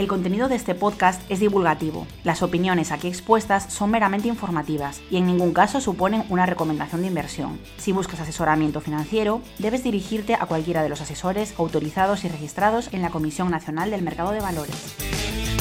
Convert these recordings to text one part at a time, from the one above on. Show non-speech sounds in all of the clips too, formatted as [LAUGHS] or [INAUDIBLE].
El contenido de este podcast es divulgativo. Las opiniones aquí expuestas son meramente informativas y en ningún caso suponen una recomendación de inversión. Si buscas asesoramiento financiero, debes dirigirte a cualquiera de los asesores autorizados y registrados en la Comisión Nacional del Mercado de Valores.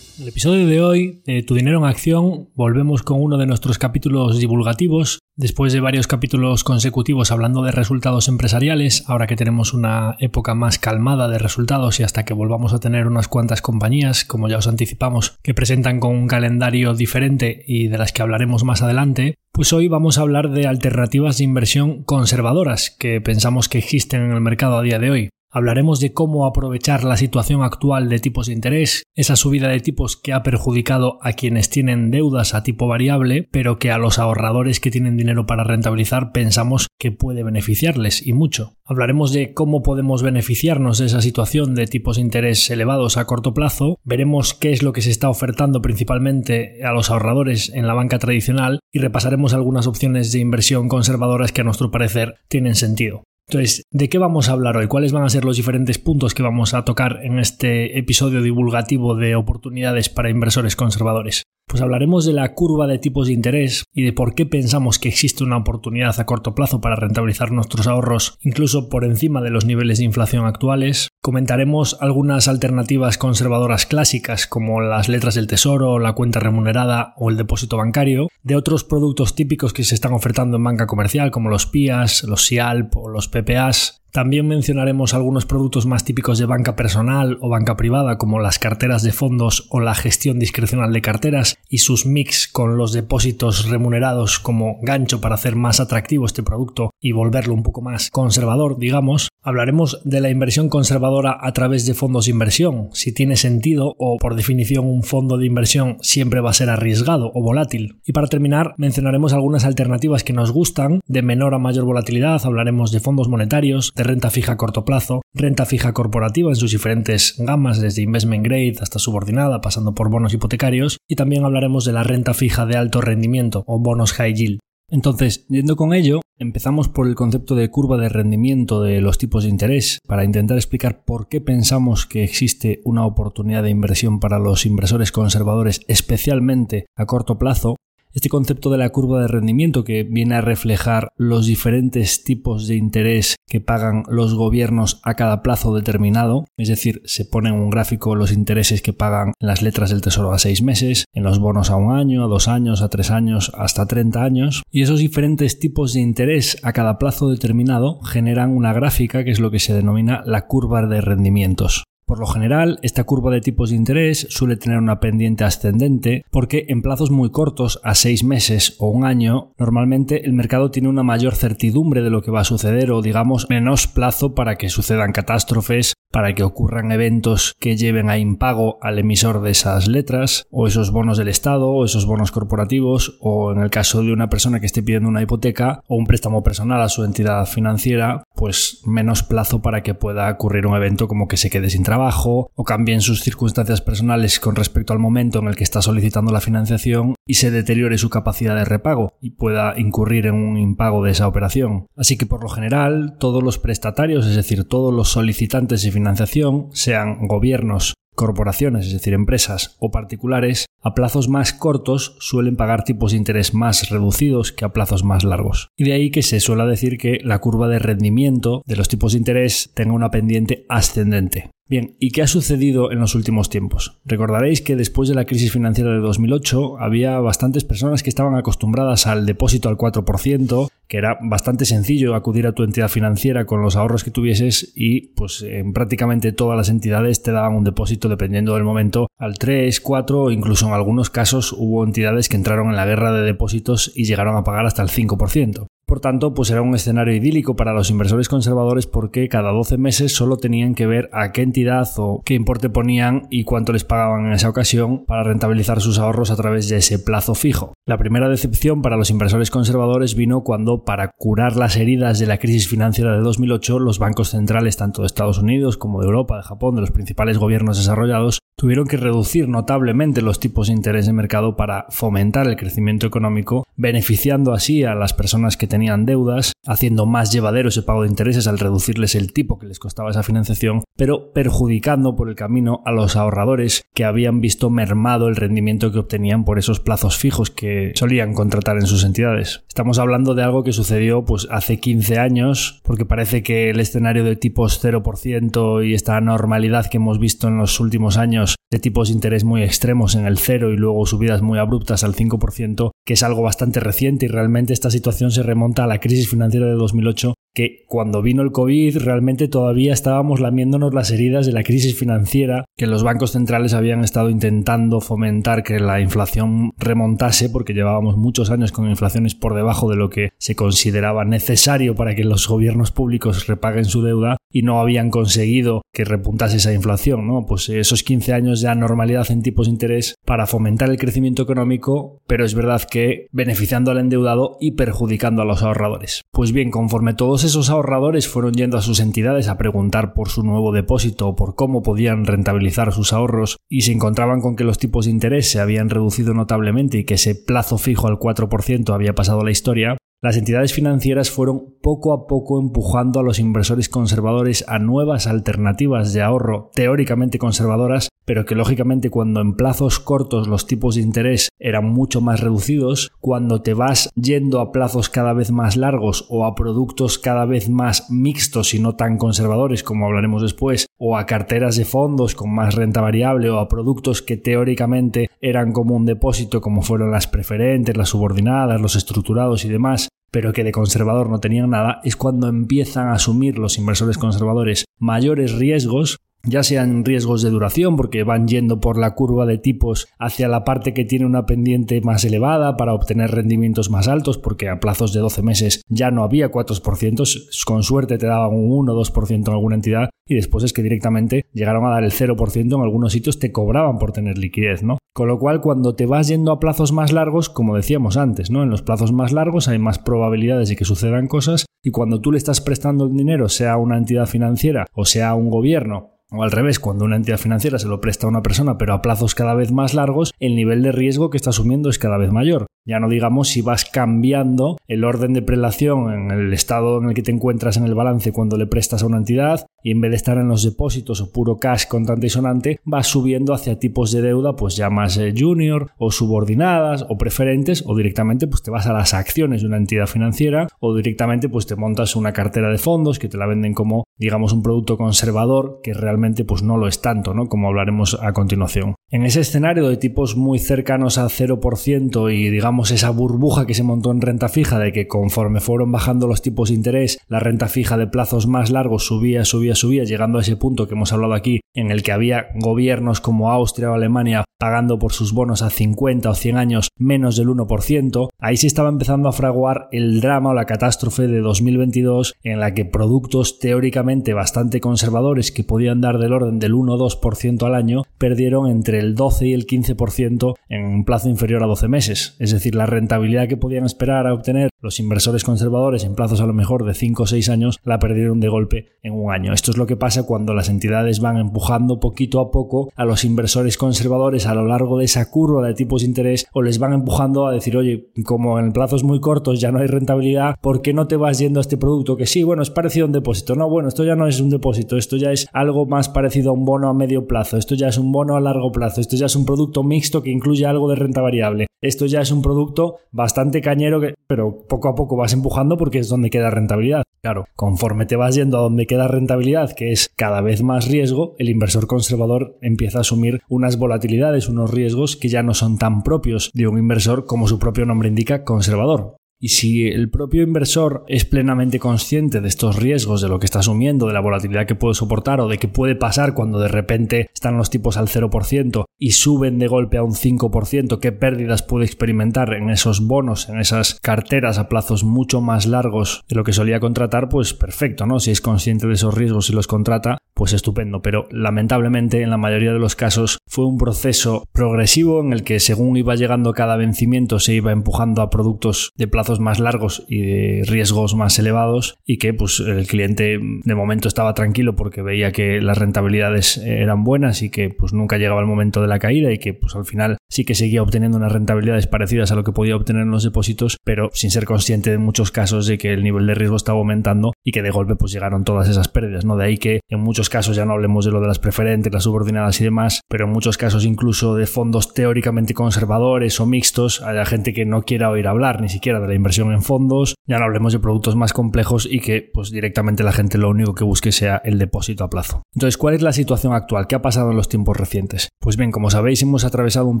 El episodio de hoy, de Tu Dinero en Acción, volvemos con uno de nuestros capítulos divulgativos Después de varios capítulos consecutivos hablando de resultados empresariales, ahora que tenemos una época más calmada de resultados y hasta que volvamos a tener unas cuantas compañías, como ya os anticipamos, que presentan con un calendario diferente y de las que hablaremos más adelante, pues hoy vamos a hablar de alternativas de inversión conservadoras que pensamos que existen en el mercado a día de hoy. Hablaremos de cómo aprovechar la situación actual de tipos de interés, esa subida de tipos que ha perjudicado a quienes tienen deudas a tipo variable, pero que a los ahorradores que tienen dinero para rentabilizar pensamos que puede beneficiarles y mucho. Hablaremos de cómo podemos beneficiarnos de esa situación de tipos de interés elevados a corto plazo, veremos qué es lo que se está ofertando principalmente a los ahorradores en la banca tradicional y repasaremos algunas opciones de inversión conservadoras que a nuestro parecer tienen sentido. Entonces, ¿de qué vamos a hablar hoy? ¿Cuáles van a ser los diferentes puntos que vamos a tocar en este episodio divulgativo de oportunidades para inversores conservadores? Pues hablaremos de la curva de tipos de interés y de por qué pensamos que existe una oportunidad a corto plazo para rentabilizar nuestros ahorros incluso por encima de los niveles de inflación actuales. Comentaremos algunas alternativas conservadoras clásicas como las letras del tesoro, la cuenta remunerada o el depósito bancario, de otros productos típicos que se están ofertando en banca comercial como los PIAs, los SIALP o los PPAs, también mencionaremos algunos productos más típicos de banca personal o banca privada, como las carteras de fondos o la gestión discrecional de carteras y sus mix con los depósitos remunerados como gancho para hacer más atractivo este producto y volverlo un poco más conservador, digamos. Hablaremos de la inversión conservadora a través de fondos de inversión, si tiene sentido o por definición un fondo de inversión siempre va a ser arriesgado o volátil. Y para terminar, mencionaremos algunas alternativas que nos gustan, de menor a mayor volatilidad, hablaremos de fondos monetarios, renta fija a corto plazo, renta fija corporativa en sus diferentes gamas, desde investment grade hasta subordinada, pasando por bonos hipotecarios, y también hablaremos de la renta fija de alto rendimiento o bonos high yield. Entonces, yendo con ello, empezamos por el concepto de curva de rendimiento de los tipos de interés para intentar explicar por qué pensamos que existe una oportunidad de inversión para los inversores conservadores, especialmente a corto plazo, este concepto de la curva de rendimiento que viene a reflejar los diferentes tipos de interés que pagan los gobiernos a cada plazo determinado, es decir, se pone en un gráfico los intereses que pagan en las letras del tesoro a seis meses, en los bonos a un año, a dos años, a tres años, hasta 30 años, y esos diferentes tipos de interés a cada plazo determinado generan una gráfica que es lo que se denomina la curva de rendimientos. Por lo general, esta curva de tipos de interés suele tener una pendiente ascendente porque en plazos muy cortos, a seis meses o un año, normalmente el mercado tiene una mayor certidumbre de lo que va a suceder o digamos menos plazo para que sucedan catástrofes, para que ocurran eventos que lleven a impago al emisor de esas letras o esos bonos del Estado o esos bonos corporativos o en el caso de una persona que esté pidiendo una hipoteca o un préstamo personal a su entidad financiera, pues menos plazo para que pueda ocurrir un evento como que se quede sin trabajo o cambien sus circunstancias personales con respecto al momento en el que está solicitando la financiación y se deteriore su capacidad de repago y pueda incurrir en un impago de esa operación. Así que por lo general todos los prestatarios, es decir, todos los solicitantes de financiación, sean gobiernos corporaciones, es decir, empresas o particulares, a plazos más cortos suelen pagar tipos de interés más reducidos que a plazos más largos. Y de ahí que se suele decir que la curva de rendimiento de los tipos de interés tenga una pendiente ascendente. Bien, ¿y qué ha sucedido en los últimos tiempos? Recordaréis que después de la crisis financiera de 2008 había bastantes personas que estaban acostumbradas al depósito al 4%, que era bastante sencillo acudir a tu entidad financiera con los ahorros que tuvieses y pues en prácticamente todas las entidades te daban un depósito dependiendo del momento al 3, 4 o incluso en algunos casos hubo entidades que entraron en la guerra de depósitos y llegaron a pagar hasta el 5%. Por tanto, pues era un escenario idílico para los inversores conservadores porque cada 12 meses solo tenían que ver a qué entidad o qué importe ponían y cuánto les pagaban en esa ocasión para rentabilizar sus ahorros a través de ese plazo fijo. La primera decepción para los inversores conservadores vino cuando, para curar las heridas de la crisis financiera de 2008, los bancos centrales tanto de Estados Unidos como de Europa, de Japón, de los principales gobiernos desarrollados, tuvieron que reducir notablemente los tipos de interés de mercado para fomentar el crecimiento económico, beneficiando así a las personas que tenían deudas, haciendo más llevadero ese pago de intereses al reducirles el tipo que les costaba esa financiación, pero perjudicando por el camino a los ahorradores que habían visto mermado el rendimiento que obtenían por esos plazos fijos que solían contratar en sus entidades. Estamos hablando de algo que sucedió pues hace 15 años, porque parece que el escenario de tipos 0% y esta normalidad que hemos visto en los últimos años de tipos de interés muy extremos en el 0 y luego subidas muy abruptas al 5%, que es algo bastante reciente y realmente esta situación se remonta a la crisis financiera de 2008 que cuando vino el COVID realmente todavía estábamos lamiéndonos las heridas de la crisis financiera que los bancos centrales habían estado intentando fomentar que la inflación remontase porque llevábamos muchos años con inflaciones por debajo de lo que se consideraba necesario para que los gobiernos públicos repaguen su deuda y no habían conseguido que repuntase esa inflación, ¿no? Pues esos 15 años de anormalidad en tipos de interés para fomentar el crecimiento económico, pero es verdad que beneficiando al endeudado y perjudicando a los ahorradores. Pues bien, conforme todos esos ahorradores fueron yendo a sus entidades a preguntar por su nuevo depósito o por cómo podían rentabilizar sus ahorros y se encontraban con que los tipos de interés se habían reducido notablemente y que ese plazo fijo al 4% había pasado a la historia, las entidades financieras fueron poco a poco empujando a los inversores conservadores a nuevas alternativas de ahorro teóricamente conservadoras, pero que lógicamente cuando en plazos cortos los tipos de interés eran mucho más reducidos, cuando te vas yendo a plazos cada vez más largos o a productos cada vez más mixtos y no tan conservadores como hablaremos después, o a carteras de fondos con más renta variable o a productos que teóricamente eran como un depósito como fueron las preferentes, las subordinadas, los estructurados y demás, pero que de conservador no tenían nada, es cuando empiezan a asumir los inversores conservadores mayores riesgos ya sean riesgos de duración porque van yendo por la curva de tipos hacia la parte que tiene una pendiente más elevada para obtener rendimientos más altos porque a plazos de 12 meses ya no había 4%, con suerte te daban un 1 o 2% en alguna entidad y después es que directamente llegaron a dar el 0% en algunos sitios te cobraban por tener liquidez, ¿no? Con lo cual cuando te vas yendo a plazos más largos, como decíamos antes, ¿no? En los plazos más largos hay más probabilidades de que sucedan cosas y cuando tú le estás prestando el dinero, sea una entidad financiera o sea un gobierno o al revés, cuando una entidad financiera se lo presta a una persona pero a plazos cada vez más largos, el nivel de riesgo que está asumiendo es cada vez mayor. Ya no digamos si vas cambiando el orden de prelación en el estado en el que te encuentras en el balance cuando le prestas a una entidad y en vez de estar en los depósitos o puro cash contante y sonante, vas subiendo hacia tipos de deuda pues ya más eh, junior o subordinadas o preferentes o directamente pues te vas a las acciones de una entidad financiera o directamente pues te montas una cartera de fondos que te la venden como digamos un producto conservador que realmente pues no lo es tanto, ¿no? Como hablaremos a continuación. En ese escenario de tipos muy cercanos al 0% y digamos esa burbuja que se montó en renta fija de que conforme fueron bajando los tipos de interés, la renta fija de plazos más largos subía, subía, subía, llegando a ese punto que hemos hablado aquí, en el que había gobiernos como Austria o Alemania pagando por sus bonos a 50 o 100 años menos del 1%, ahí se estaba empezando a fraguar el drama o la catástrofe de 2022 en la que productos teóricamente bastante conservadores que podían dar del orden del 1 o 2% al año perdieron entre el 12 y el 15% en un plazo inferior a 12 meses. Es decir, decir, la rentabilidad que podían esperar a obtener los inversores conservadores en plazos a lo mejor de 5 o 6 años la perdieron de golpe en un año. Esto es lo que pasa cuando las entidades van empujando poquito a poco a los inversores conservadores a lo largo de esa curva de tipos de interés o les van empujando a decir, oye, como en plazos muy cortos ya no hay rentabilidad, ¿por qué no te vas yendo a este producto que sí, bueno, es parecido a un depósito? No, bueno, esto ya no es un depósito, esto ya es algo más parecido a un bono a medio plazo, esto ya es un bono a largo plazo, esto ya es un producto mixto que incluye algo de renta variable. Esto ya es un producto bastante cañero, pero poco a poco vas empujando porque es donde queda rentabilidad. Claro, conforme te vas yendo a donde queda rentabilidad, que es cada vez más riesgo, el inversor conservador empieza a asumir unas volatilidades, unos riesgos que ya no son tan propios de un inversor como su propio nombre indica, conservador. Y si el propio inversor es plenamente consciente de estos riesgos, de lo que está asumiendo, de la volatilidad que puede soportar o de qué puede pasar cuando de repente están los tipos al 0% y suben de golpe a un 5%, qué pérdidas puede experimentar en esos bonos, en esas carteras a plazos mucho más largos de lo que solía contratar, pues perfecto, ¿no? Si es consciente de esos riesgos y los contrata, pues estupendo. Pero lamentablemente en la mayoría de los casos fue un proceso progresivo en el que según iba llegando cada vencimiento se iba empujando a productos de plazos más largos y de riesgos más elevados y que pues el cliente de momento estaba tranquilo porque veía que las rentabilidades eran buenas y que pues nunca llegaba el momento de la caída y que pues al final sí que seguía obteniendo unas rentabilidades parecidas a lo que podía obtener en los depósitos pero sin ser consciente en muchos casos de que el nivel de riesgo estaba aumentando y que de golpe pues llegaron todas esas pérdidas no de ahí que en muchos casos ya no hablemos de lo de las preferentes las subordinadas y demás pero en muchos casos incluso de fondos teóricamente conservadores o mixtos haya gente que no quiera oír hablar ni siquiera de la inversión en fondos, ya no hablemos de productos más complejos y que pues directamente la gente lo único que busque sea el depósito a plazo. Entonces, ¿cuál es la situación actual? ¿Qué ha pasado en los tiempos recientes? Pues bien, como sabéis, hemos atravesado un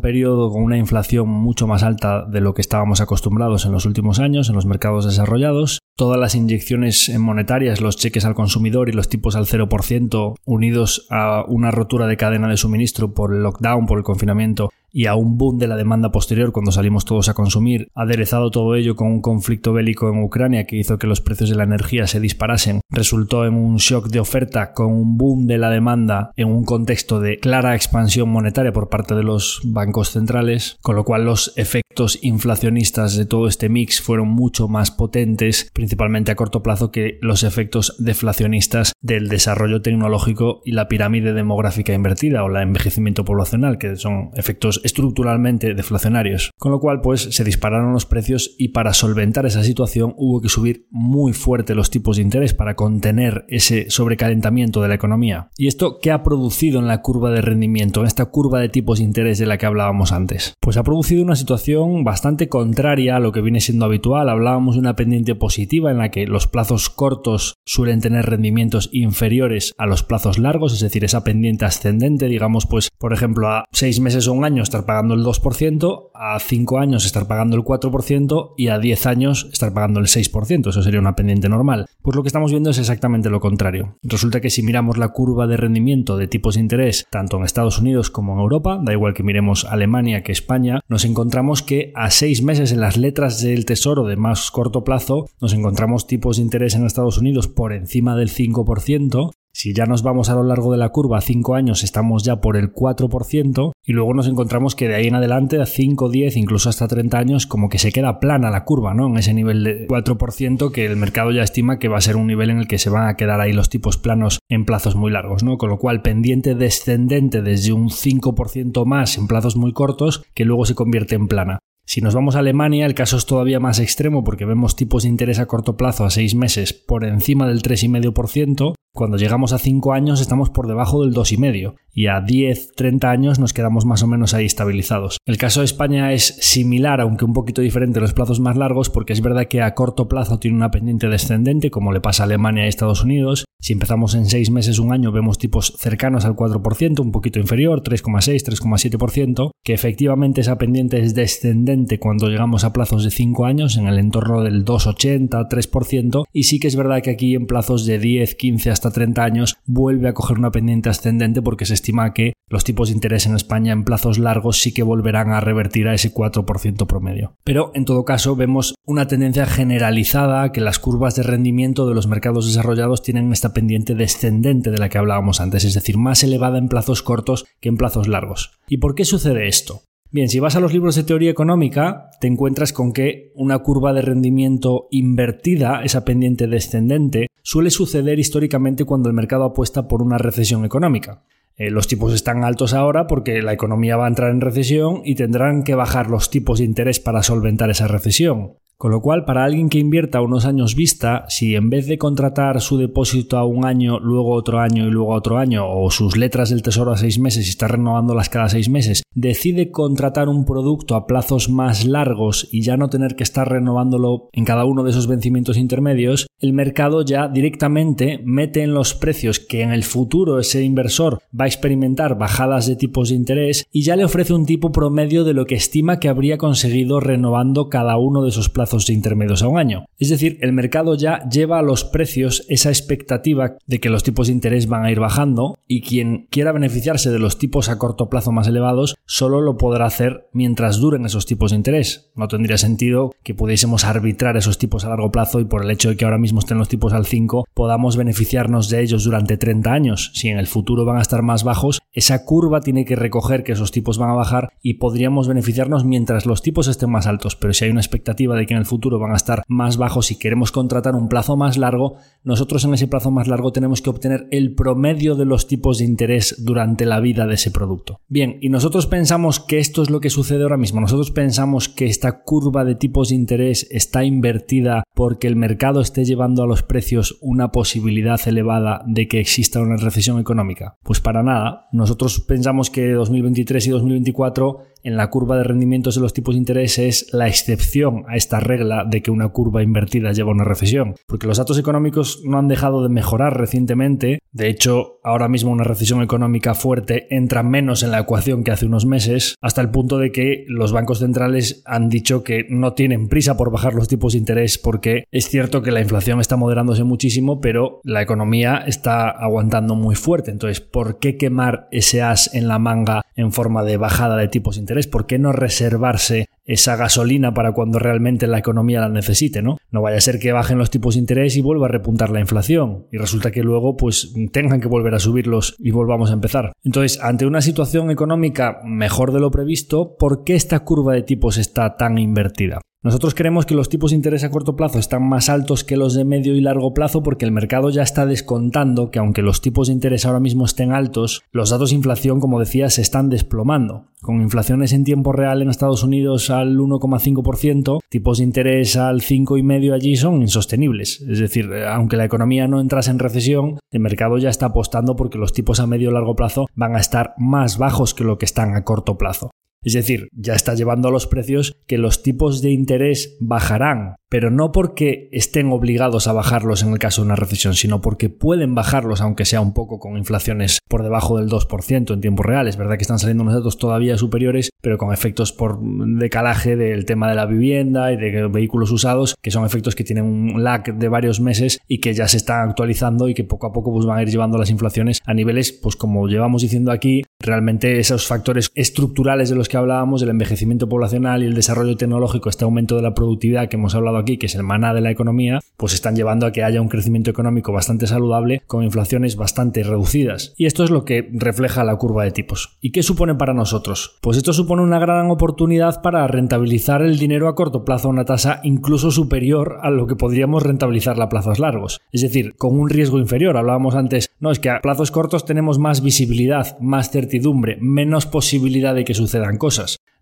periodo con una inflación mucho más alta de lo que estábamos acostumbrados en los últimos años en los mercados desarrollados. Todas las inyecciones monetarias, los cheques al consumidor y los tipos al 0% unidos a una rotura de cadena de suministro por el lockdown, por el confinamiento y a un boom de la demanda posterior cuando salimos todos a consumir, aderezado todo ello con un conflicto bélico en Ucrania que hizo que los precios de la energía se disparasen, resultó en un shock de oferta con un boom de la demanda en un contexto de clara expansión monetaria por parte de los bancos centrales, con lo cual los efectos inflacionistas de todo este mix fueron mucho más potentes, principalmente a corto plazo, que los efectos deflacionistas del desarrollo tecnológico y la pirámide demográfica invertida o el envejecimiento poblacional, que son efectos estructuralmente deflacionarios. Con lo cual, pues se dispararon los precios y para solventar esa situación hubo que subir muy fuerte los tipos de interés para contener ese sobrecalentamiento de la economía. ¿Y esto qué ha producido en la curva de rendimiento, en esta curva de tipos de interés de la que hablábamos antes? Pues ha producido una situación bastante contraria a lo que viene siendo habitual. Hablábamos de una pendiente positiva en la que los plazos cortos suelen tener rendimientos inferiores a los plazos largos, es decir, esa pendiente ascendente, digamos, pues por ejemplo a seis meses o un año estar pagando el 2%, a 5 años estar pagando el 4% y a 10 años estar pagando el 6%. Eso sería una pendiente normal. Pues lo que estamos viendo es exactamente lo contrario. Resulta que si miramos la curva de rendimiento de tipos de interés tanto en Estados Unidos como en Europa, da igual que miremos Alemania que España, nos encontramos que a 6 meses en las letras del tesoro de más corto plazo nos encontramos tipos de interés en Estados Unidos por encima del 5% si ya nos vamos a lo largo de la curva a 5 años estamos ya por el 4% y luego nos encontramos que de ahí en adelante a 5, 10, incluso hasta 30 años como que se queda plana la curva, ¿no? En ese nivel de 4% que el mercado ya estima que va a ser un nivel en el que se van a quedar ahí los tipos planos en plazos muy largos, ¿no? Con lo cual pendiente descendente desde un 5% más en plazos muy cortos que luego se convierte en plana. Si nos vamos a Alemania, el caso es todavía más extremo porque vemos tipos de interés a corto plazo a 6 meses por encima del 3,5%, cuando llegamos a 5 años estamos por debajo del 2,5% y a 10, 30 años nos quedamos más o menos ahí estabilizados. El caso de España es similar, aunque un poquito diferente los plazos más largos, porque es verdad que a corto plazo tiene una pendiente descendente, como le pasa a Alemania y Estados Unidos. Si empezamos en 6 meses, un año, vemos tipos cercanos al 4%, un poquito inferior, 3,6, 3,7%, que efectivamente esa pendiente es descendente cuando llegamos a plazos de 5 años, en el entorno del 2,80, 3%, y sí que es verdad que aquí en plazos de 10, 15 hasta 30 años vuelve a coger una pendiente ascendente porque se estima que los tipos de interés en España en plazos largos sí que volverán a revertir a ese 4% promedio. Pero en todo caso vemos una tendencia generalizada que las curvas de rendimiento de los mercados desarrollados tienen esta pendiente descendente de la que hablábamos antes, es decir, más elevada en plazos cortos que en plazos largos. ¿Y por qué sucede esto? Bien, si vas a los libros de teoría económica, te encuentras con que una curva de rendimiento invertida, esa pendiente descendente, suele suceder históricamente cuando el mercado apuesta por una recesión económica. Eh, los tipos están altos ahora porque la economía va a entrar en recesión y tendrán que bajar los tipos de interés para solventar esa recesión. Con lo cual, para alguien que invierta unos años vista, si en vez de contratar su depósito a un año, luego otro año y luego otro año, o sus letras del tesoro a seis meses y está renovándolas cada seis meses, decide contratar un producto a plazos más largos y ya no tener que estar renovándolo en cada uno de esos vencimientos intermedios, el mercado ya directamente mete en los precios que en el futuro ese inversor va a experimentar bajadas de tipos de interés y ya le ofrece un tipo promedio de lo que estima que habría conseguido renovando cada uno de esos plazos de intermedios a un año. Es decir, el mercado ya lleva a los precios esa expectativa de que los tipos de interés van a ir bajando y quien quiera beneficiarse de los tipos a corto plazo más elevados solo lo podrá hacer mientras duren esos tipos de interés. No tendría sentido que pudiésemos arbitrar esos tipos a largo plazo y por el hecho de que ahora mismo estén los tipos al 5 podamos beneficiarnos de ellos durante 30 años. Si en el futuro van a estar más bajos, esa curva tiene que recoger que esos tipos van a bajar y podríamos beneficiarnos mientras los tipos estén más altos. Pero si hay una expectativa de que en el futuro van a estar más bajos y queremos contratar un plazo más largo, nosotros en ese plazo más largo tenemos que obtener el promedio de los tipos de interés durante la vida de ese producto. Bien, y nosotros pensamos que esto es lo que sucede ahora mismo. Nosotros pensamos que esta curva de tipos de interés está invertida porque el mercado esté llevando a los precios una posibilidad elevada de que exista una recesión económica. Pues para nada. Nosotros pensamos que 2023 y 2024 en la curva de rendimientos de los tipos de interés es la excepción a esta regla de que una curva invertida lleva una recesión. Porque los datos económicos no han dejado de mejorar recientemente. De hecho, ahora mismo una recesión económica fuerte entra menos en la ecuación que hace unos meses, hasta el punto de que los bancos centrales han dicho que no tienen prisa por bajar los tipos de interés porque es cierto que la inflación está moderándose muchísimo, pero la economía está aguantando muy fuerte. Entonces, ¿por qué quemar ese as en la manga en forma de bajada de tipos de interés? ¿Por qué no reservarse esa gasolina para cuando realmente la economía la necesite, ¿no? No vaya a ser que bajen los tipos de interés y vuelva a repuntar la inflación y resulta que luego pues tengan que volver a subirlos y volvamos a empezar. Entonces, ante una situación económica mejor de lo previsto, ¿por qué esta curva de tipos está tan invertida? Nosotros creemos que los tipos de interés a corto plazo están más altos que los de medio y largo plazo porque el mercado ya está descontando que aunque los tipos de interés ahora mismo estén altos, los datos de inflación, como decía, se están desplomando. Con inflaciones en tiempo real en Estados Unidos al 1,5%, tipos de interés al 5,5% allí son insostenibles. Es decir, aunque la economía no entrase en recesión, el mercado ya está apostando porque los tipos a medio y largo plazo van a estar más bajos que lo que están a corto plazo. Es decir, ya está llevando a los precios que los tipos de interés bajarán, pero no porque estén obligados a bajarlos en el caso de una recesión, sino porque pueden bajarlos, aunque sea un poco con inflaciones por debajo del 2% en tiempo real. Es verdad que están saliendo unos datos todavía superiores, pero con efectos por decalaje del tema de la vivienda y de vehículos usados, que son efectos que tienen un lag de varios meses y que ya se están actualizando y que poco a poco pues, van a ir llevando las inflaciones a niveles, pues como llevamos diciendo aquí, realmente esos factores estructurales de los que hablábamos, el envejecimiento poblacional y el desarrollo tecnológico, este aumento de la productividad que hemos hablado aquí, que es el maná de la economía, pues están llevando a que haya un crecimiento económico bastante saludable con inflaciones bastante reducidas. Y esto es lo que refleja la curva de tipos. ¿Y qué supone para nosotros? Pues esto supone una gran oportunidad para rentabilizar el dinero a corto plazo a una tasa incluso superior a lo que podríamos rentabilizar a plazos largos. Es decir, con un riesgo inferior. Hablábamos antes, no, es que a plazos cortos tenemos más visibilidad, más certidumbre menos posibilidad de que sucedan cosas.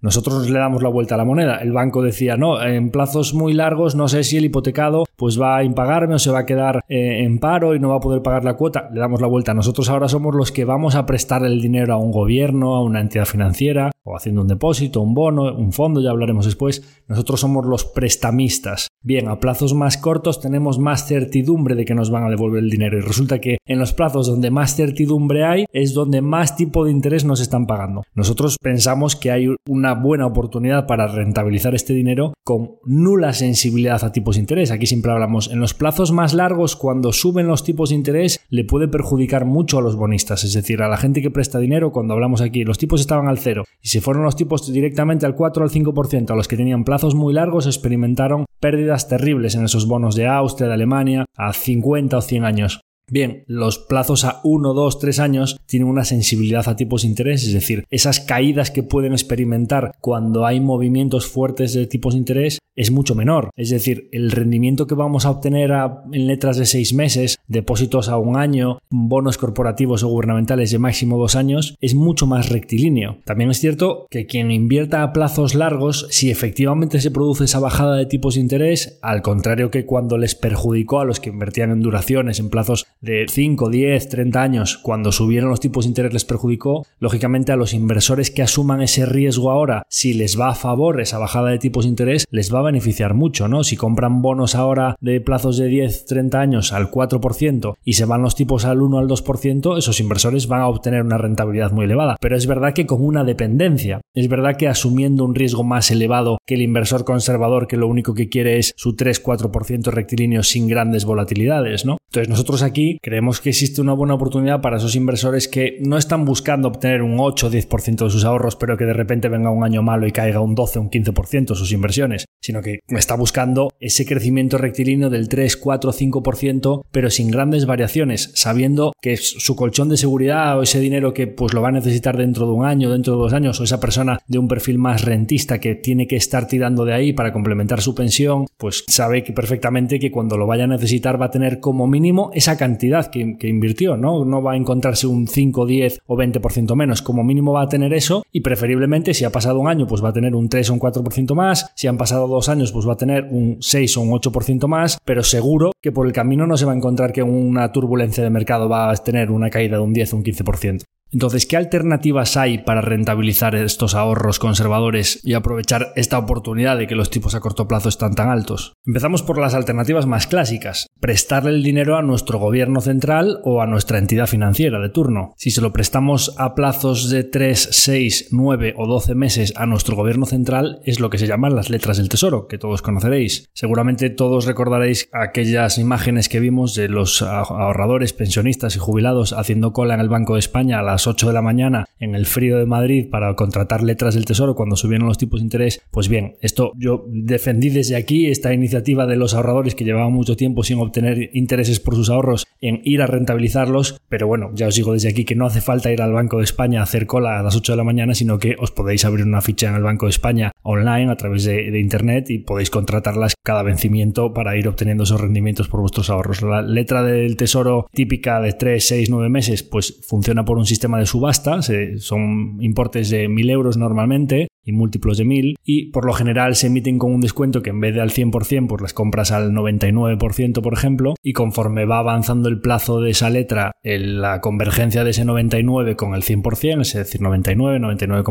Nosotros le damos la vuelta a la moneda. El banco decía, no, en plazos muy largos no sé si el hipotecado pues va a impagarme o se va a quedar eh, en paro y no va a poder pagar la cuota. Le damos la vuelta. Nosotros ahora somos los que vamos a prestar el dinero a un gobierno, a una entidad financiera, o haciendo un depósito, un bono, un fondo, ya hablaremos después. Nosotros somos los prestamistas. Bien, a plazos más cortos tenemos más certidumbre de que nos van a devolver el dinero y resulta que en los plazos donde más certidumbre hay es donde más tipo de interés nos están pagando. Nosotros pensamos que hay una buena oportunidad para rentabilizar este dinero con nula sensibilidad a tipos de interés. Aquí siempre hablamos en los plazos más largos, cuando suben los tipos de interés, le puede perjudicar mucho a los bonistas, es decir, a la gente que presta dinero. Cuando hablamos aquí, los tipos estaban al cero si fueron los tipos directamente al 4 o al 5%, a los que tenían plazos muy largos experimentaron pérdidas terribles en esos bonos de Austria, de Alemania, a 50 o 100 años. Bien, los plazos a 1, 2, 3 años tienen una sensibilidad a tipos de interés, es decir, esas caídas que pueden experimentar cuando hay movimientos fuertes de tipos de interés es mucho menor. Es decir, el rendimiento que vamos a obtener en letras de 6 meses, depósitos a un año, bonos corporativos o gubernamentales de máximo 2 años, es mucho más rectilíneo. También es cierto que quien invierta a plazos largos, si efectivamente se produce esa bajada de tipos de interés, al contrario que cuando les perjudicó a los que invertían en duraciones, en plazos de 5, 10, 30 años, cuando subieron los tipos de interés les perjudicó, lógicamente a los inversores que asuman ese riesgo ahora, si les va a favor esa bajada de tipos de interés, les va a beneficiar mucho, ¿no? Si compran bonos ahora de plazos de 10, 30 años al 4% y se van los tipos al 1 al 2%, esos inversores van a obtener una rentabilidad muy elevada. Pero es verdad que con una dependencia. Es verdad que asumiendo un riesgo más elevado que el inversor conservador que lo único que quiere es su 3-4% rectilíneo sin grandes volatilidades, ¿no? Entonces nosotros aquí creemos que existe una buena oportunidad para esos inversores que no están buscando obtener un 8 o 10% de sus ahorros, pero que de repente venga un año malo y caiga un 12 o un 15% sus inversiones, sino que está buscando ese crecimiento rectilíneo del 3, 4, 5%, pero sin grandes variaciones, sabiendo que su colchón de seguridad o ese dinero que pues lo va a necesitar dentro de un año, dentro de dos años, o esa persona de un perfil más rentista que tiene que estar tirando de ahí para complementar su pensión, pues sabe que perfectamente que cuando lo vaya a necesitar va a tener como mínimo esa cantidad que, invirtió, ¿no? No va a encontrarse un 5, 10 o 20% menos, como mínimo va a tener eso y preferiblemente si ha pasado un año pues va a tener un 3 o un 4% más, si han pasado dos años pues va a tener un 6 o un 8% más, pero seguro que por el camino no se va a encontrar que una turbulencia de mercado va a tener una caída de un 10 o un 15%. Entonces, ¿qué alternativas hay para rentabilizar estos ahorros conservadores y aprovechar esta oportunidad de que los tipos a corto plazo están tan altos? Empezamos por las alternativas más clásicas. Prestarle el dinero a nuestro gobierno central o a nuestra entidad financiera de turno. Si se lo prestamos a plazos de 3, 6, 9 o 12 meses a nuestro gobierno central, es lo que se llaman las letras del tesoro, que todos conoceréis. Seguramente todos recordaréis aquellas imágenes que vimos de los ahorradores, pensionistas y jubilados haciendo cola en el Banco de España a las 8 de la mañana en el frío de Madrid para contratar letras del Tesoro cuando subieron los tipos de interés, pues bien, esto yo defendí desde aquí esta iniciativa de los ahorradores que llevaban mucho tiempo sin obtener intereses por sus ahorros en ir a rentabilizarlos, pero bueno, ya os digo desde aquí que no hace falta ir al Banco de España a hacer cola a las 8 de la mañana, sino que os podéis abrir una ficha en el Banco de España online a través de, de Internet y podéis contratarlas cada vencimiento para ir obteniendo esos rendimientos por vuestros ahorros. La letra del Tesoro típica de 3, 6, 9 meses, pues funciona por un sistema de subasta, son importes de 1.000 euros normalmente y múltiplos de 1000 y por lo general se emiten con un descuento que en vez de al 100% pues las compras al 99% por ejemplo y conforme va avanzando el plazo de esa letra la convergencia de ese 99 con el 100% es decir 99, 99,1,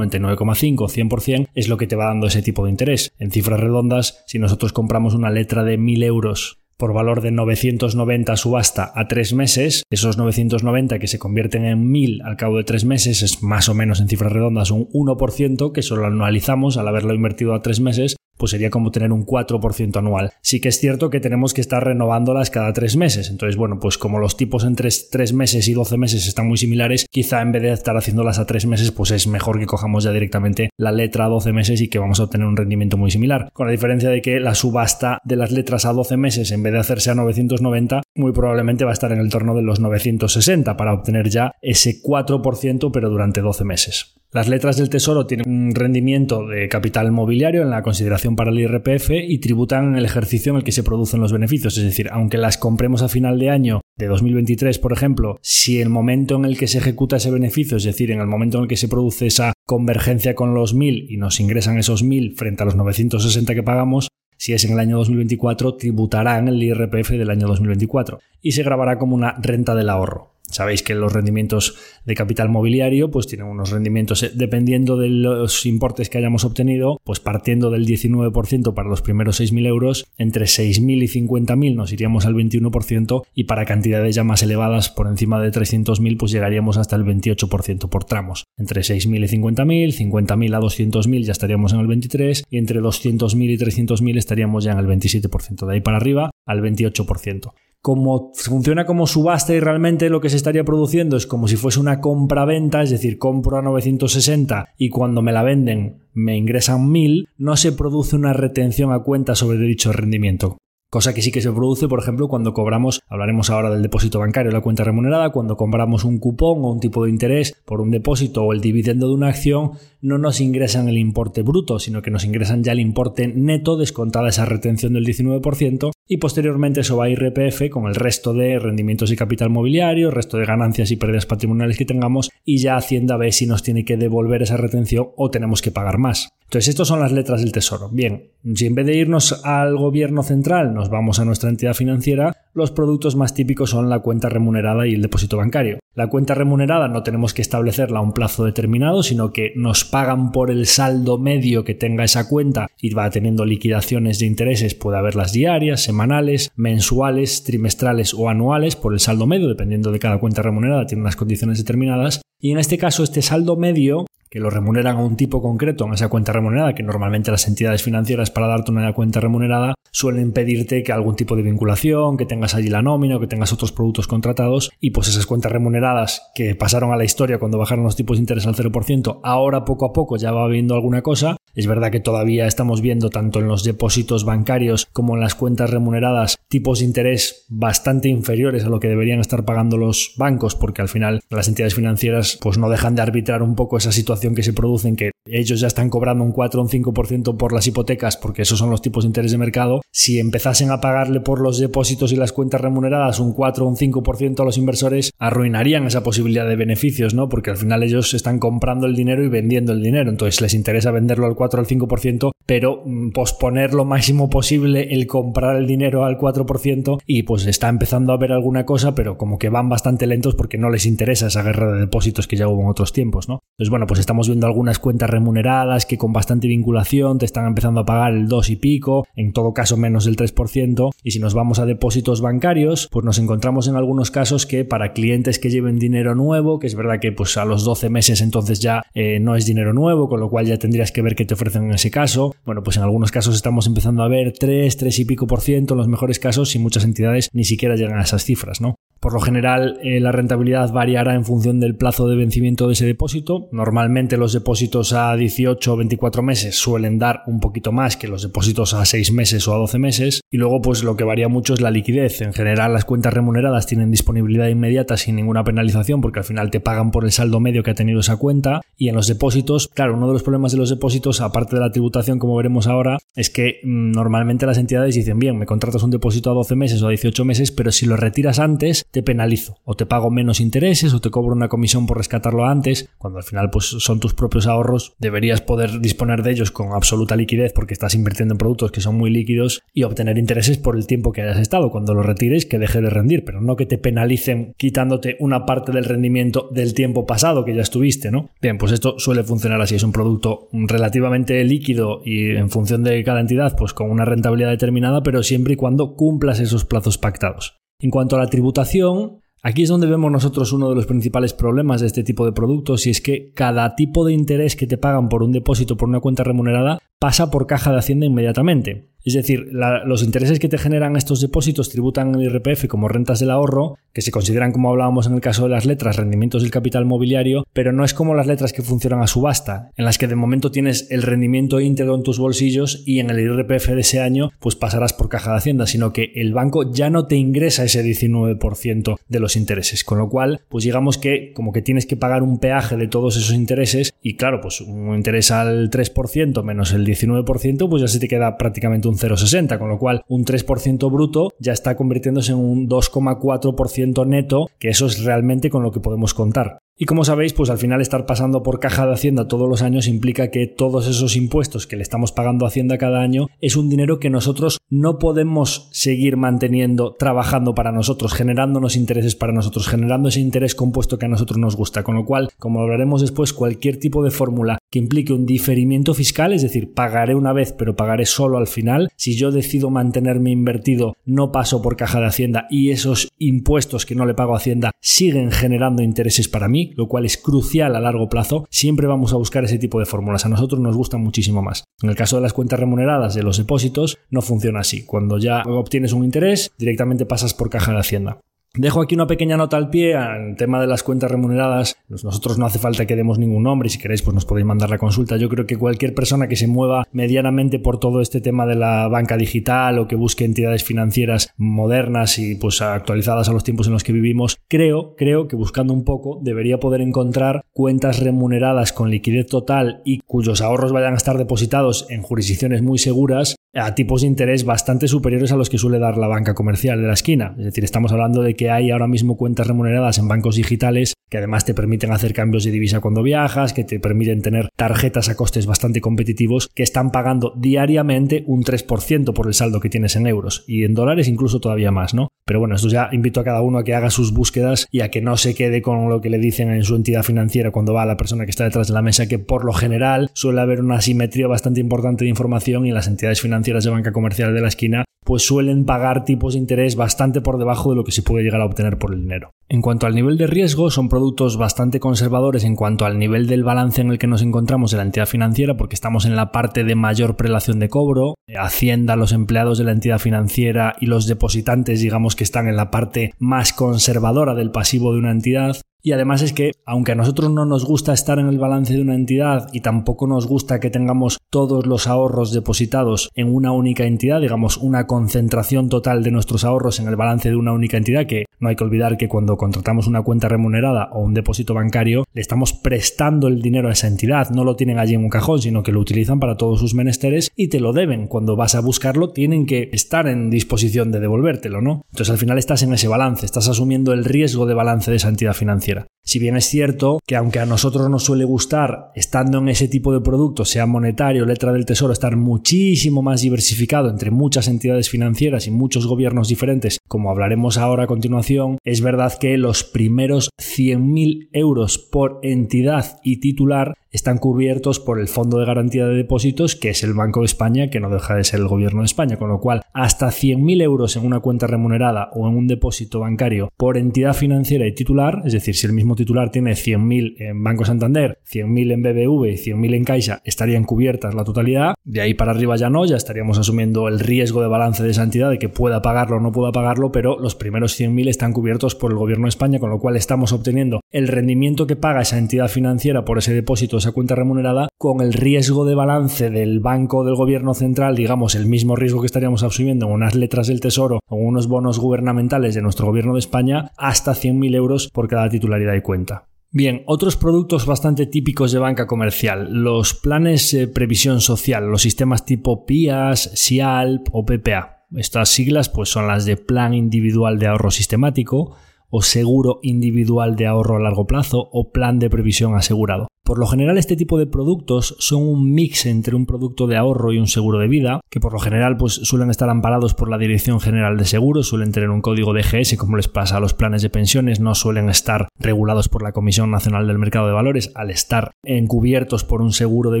99,5, 100% es lo que te va dando ese tipo de interés. En cifras redondas si nosotros compramos una letra de 1000 euros por valor de 990 subasta a tres meses. Esos 990 que se convierten en 1000 al cabo de tres meses es más o menos en cifras redondas un 1% que solo anualizamos al haberlo invertido a tres meses pues sería como tener un 4% anual. Sí que es cierto que tenemos que estar renovándolas cada tres meses. Entonces, bueno, pues como los tipos entre 3 meses y 12 meses están muy similares, quizá en vez de estar haciéndolas a tres meses, pues es mejor que cojamos ya directamente la letra a 12 meses y que vamos a obtener un rendimiento muy similar. Con la diferencia de que la subasta de las letras a 12 meses, en vez de hacerse a 990, muy probablemente va a estar en el torno de los 960 para obtener ya ese 4%, pero durante 12 meses. Las letras del Tesoro tienen un rendimiento de capital mobiliario en la consideración para el IRPF y tributan en el ejercicio en el que se producen los beneficios. Es decir, aunque las compremos a final de año de 2023, por ejemplo, si el momento en el que se ejecuta ese beneficio, es decir, en el momento en el que se produce esa convergencia con los 1000 y nos ingresan esos 1000 frente a los 960 que pagamos, si es en el año 2024, tributarán el IRPF del año 2024 y se grabará como una renta del ahorro. Sabéis que los rendimientos de capital mobiliario pues tienen unos rendimientos eh, dependiendo de los importes que hayamos obtenido, pues partiendo del 19% para los primeros 6.000 euros, entre 6.000 y 50.000 nos iríamos al 21% y para cantidades ya más elevadas por encima de 300.000 pues llegaríamos hasta el 28% por tramos. Entre 6.000 y 50.000, 50.000 a 200.000 ya estaríamos en el 23% y entre 200.000 y 300.000 estaríamos ya en el 27%. De ahí para arriba al 28% como funciona como subasta y realmente lo que se estaría produciendo es como si fuese una compra-venta, es decir, compro a 960 y cuando me la venden me ingresan 1000, no se produce una retención a cuenta sobre dicho rendimiento. Cosa que sí que se produce, por ejemplo, cuando cobramos, hablaremos ahora del depósito bancario, la cuenta remunerada, cuando compramos un cupón o un tipo de interés por un depósito o el dividendo de una acción, no nos ingresan el importe bruto, sino que nos ingresan ya el importe neto descontada esa retención del 19% y posteriormente eso va a IRPF con el resto de rendimientos y capital mobiliario, resto de ganancias y pérdidas patrimoniales que tengamos y ya Hacienda ve si nos tiene que devolver esa retención o tenemos que pagar más. Entonces, estas son las letras del Tesoro. Bien, si en vez de irnos al gobierno central nos vamos a nuestra entidad financiera, los productos más típicos son la cuenta remunerada y el depósito bancario. La cuenta remunerada no tenemos que establecerla a un plazo determinado, sino que nos pagan por el saldo medio que tenga esa cuenta y va teniendo liquidaciones de intereses, puede haberlas diarias, semanales, mensuales, trimestrales o anuales por el saldo medio, dependiendo de cada cuenta remunerada, tiene unas condiciones determinadas. Y en este caso, este saldo medio que lo remuneran a un tipo concreto en esa cuenta remunerada, que normalmente las entidades financieras para darte una cuenta remunerada suelen pedirte que algún tipo de vinculación, que tengas allí la nómina o que tengas otros productos contratados y pues esas cuentas remuneradas que pasaron a la historia cuando bajaron los tipos de interés al 0%, ahora poco a poco ya va viendo alguna cosa. Es verdad que todavía estamos viendo tanto en los depósitos bancarios como en las cuentas remuneradas tipos de interés bastante inferiores a lo que deberían estar pagando los bancos porque al final las entidades financieras pues no dejan de arbitrar un poco esa situación que se produce en que ellos ya están cobrando un 4 o un 5% por las hipotecas porque esos son los tipos de interés de mercado, si empezasen a pagarle por los depósitos y las cuentas remuneradas un 4 o un 5% a los inversores, arruinarían esa posibilidad de beneficios, ¿no? Porque al final ellos están comprando el dinero y vendiendo el dinero, entonces les interesa venderlo al 4 o al 5%, pero mm, posponer lo máximo posible el comprar el dinero al 4% y pues está empezando a ver alguna cosa, pero como que van bastante lentos porque no les interesa esa guerra de depósitos que ya hubo en otros tiempos, ¿no? Entonces, bueno, pues estamos viendo algunas cuentas remuneradas que con bastante vinculación te están empezando a pagar el 2 y pico, en todo caso menos del 3%, y si nos vamos a depósitos bancarios, pues nos encontramos en algunos casos que para clientes que lleven dinero nuevo, que es verdad que pues a los 12 meses entonces ya eh, no es dinero nuevo, con lo cual ya tendrías que ver qué te ofrecen en ese caso, bueno, pues en algunos casos estamos empezando a ver 3, 3 y pico por ciento en los mejores casos y muchas entidades ni siquiera llegan a esas cifras, ¿no? Por lo general, eh, la rentabilidad variará en función del plazo de vencimiento de ese depósito. Normalmente los depósitos a 18 o 24 meses suelen dar un poquito más que los depósitos a 6 meses o a 12 meses. Y luego, pues lo que varía mucho es la liquidez. En general, las cuentas remuneradas tienen disponibilidad inmediata sin ninguna penalización porque al final te pagan por el saldo medio que ha tenido esa cuenta. Y en los depósitos, claro, uno de los problemas de los depósitos, aparte de la tributación, como veremos ahora, es que mm, normalmente las entidades dicen, bien, me contratas un depósito a 12 meses o a 18 meses, pero si lo retiras antes, te penalizo. O te pago menos intereses o te cobro una comisión por rescatarlo antes, cuando al final pues son tus propios ahorros, deberías poder disponer de ellos con absoluta liquidez porque estás invirtiendo en productos que son muy líquidos y obtener intereses por el tiempo que hayas estado. Cuando lo retires, que deje de rendir, pero no que te penalicen quitándote una parte del rendimiento del tiempo pasado que ya estuviste, ¿no? Bien, pues esto suele funcionar así. Es un producto relativamente líquido y en función de cada entidad, pues con una rentabilidad determinada, pero siempre y cuando cumplas esos plazos pactados. En cuanto a la tributación, Aquí es donde vemos nosotros uno de los principales problemas de este tipo de productos y es que cada tipo de interés que te pagan por un depósito por una cuenta remunerada pasa por caja de hacienda inmediatamente. Es decir, los intereses que te generan estos depósitos tributan el IRPF como rentas del ahorro, que se consideran, como hablábamos en el caso de las letras, rendimientos del capital mobiliario, pero no es como las letras que funcionan a subasta, en las que de momento tienes el rendimiento íntegro en tus bolsillos y en el IRPF de ese año pues pasarás por caja de hacienda, sino que el banco ya no te ingresa ese 19% de los intereses, con lo cual pues digamos que como que tienes que pagar un peaje de todos esos intereses y claro, pues un interés al 3% menos el 19% pues ya se te queda prácticamente un 0,60, con lo cual un 3% bruto ya está convirtiéndose en un 2,4% neto, que eso es realmente con lo que podemos contar. Y como sabéis, pues al final estar pasando por caja de Hacienda todos los años implica que todos esos impuestos que le estamos pagando a Hacienda cada año es un dinero que nosotros no podemos seguir manteniendo, trabajando para nosotros, generándonos intereses para nosotros, generando ese interés compuesto que a nosotros nos gusta. Con lo cual, como hablaremos después, cualquier tipo de fórmula que implique un diferimiento fiscal, es decir, pagaré una vez pero pagaré solo al final, si yo decido mantenerme invertido, no paso por caja de Hacienda y esos impuestos que no le pago a Hacienda siguen generando intereses para mí, lo cual es crucial a largo plazo, siempre vamos a buscar ese tipo de fórmulas. A nosotros nos gustan muchísimo más. En el caso de las cuentas remuneradas de los depósitos, no funciona así. Cuando ya obtienes un interés, directamente pasas por caja de Hacienda. Dejo aquí una pequeña nota al pie en tema de las cuentas remuneradas. Nosotros no hace falta que demos ningún nombre y si queréis pues nos podéis mandar la consulta. Yo creo que cualquier persona que se mueva medianamente por todo este tema de la banca digital o que busque entidades financieras modernas y pues actualizadas a los tiempos en los que vivimos, creo, creo que buscando un poco debería poder encontrar cuentas remuneradas con liquidez total y cuyos ahorros vayan a estar depositados en jurisdicciones muy seguras a tipos de interés bastante superiores a los que suele dar la banca comercial de la esquina. Es decir, estamos hablando de que hay ahora mismo cuentas remuneradas en bancos digitales que además te permiten hacer cambios de divisa cuando viajas, que te permiten tener tarjetas a costes bastante competitivos que están pagando diariamente un 3% por el saldo que tienes en euros y en dólares incluso todavía más, ¿no? Pero bueno, esto ya invito a cada uno a que haga sus búsquedas y a que no se quede con lo que le dicen en su entidad financiera cuando va a la persona que está detrás de la mesa, que por lo general suele haber una asimetría bastante importante de información y las entidades financieras de banca comercial de la esquina pues suelen pagar tipos de interés bastante por debajo de lo que se puede llegar a obtener por el dinero. En cuanto al nivel de riesgo, son productos bastante conservadores en cuanto al nivel del balance en el que nos encontramos de la entidad financiera, porque estamos en la parte de mayor prelación de cobro. Hacienda, los empleados de la entidad financiera y los depositantes, digamos que están en la parte más conservadora del pasivo de una entidad. Y además es que, aunque a nosotros no nos gusta estar en el balance de una entidad y tampoco nos gusta que tengamos todos los ahorros depositados en una única entidad, digamos una concentración total de nuestros ahorros en el balance de una única entidad, que no hay que olvidar que cuando contratamos una cuenta remunerada o un depósito bancario, le estamos prestando el dinero a esa entidad, no lo tienen allí en un cajón, sino que lo utilizan para todos sus menesteres y te lo deben. Cuando vas a buscarlo, tienen que estar en disposición de devolvértelo, ¿no? Entonces al final estás en ese balance, estás asumiendo el riesgo de balance de esa entidad financiera. Si bien es cierto que aunque a nosotros nos suele gustar, estando en ese tipo de productos, sea monetario, letra del tesoro, estar muchísimo más diversificado entre muchas entidades financieras y muchos gobiernos diferentes, como hablaremos ahora a continuación, es verdad que los primeros 100.000 euros por entidad y titular están cubiertos por el Fondo de Garantía de Depósitos, que es el Banco de España, que no deja de ser el Gobierno de España, con lo cual hasta 100.000 euros en una cuenta remunerada o en un depósito bancario por entidad financiera y titular, es decir, si el mismo titular tiene 100.000 en Banco Santander, 100.000 en BBV y 100.000 en Caixa, estarían cubiertas la totalidad. De ahí para arriba ya no, ya estaríamos asumiendo el riesgo de balance de esa entidad, de que pueda pagarlo o no pueda pagarlo, pero los primeros 100.000 están cubiertos por el Gobierno de España, con lo cual estamos obteniendo el rendimiento que paga esa entidad financiera por ese depósito esa cuenta remunerada con el riesgo de balance del banco del gobierno central, digamos, el mismo riesgo que estaríamos asumiendo en unas letras del tesoro o unos bonos gubernamentales de nuestro gobierno de España, hasta 100.000 euros por cada titularidad y cuenta. Bien, otros productos bastante típicos de banca comercial, los planes de previsión social, los sistemas tipo PIAS, SIALP o PPA. Estas siglas pues son las de Plan Individual de Ahorro Sistemático o Seguro Individual de Ahorro a Largo Plazo o Plan de Previsión Asegurado. Por lo general este tipo de productos son un mix entre un producto de ahorro y un seguro de vida, que por lo general pues, suelen estar amparados por la Dirección General de Seguros, suelen tener un código de GS como les pasa a los planes de pensiones, no suelen estar regulados por la Comisión Nacional del Mercado de Valores, al estar encubiertos por un seguro de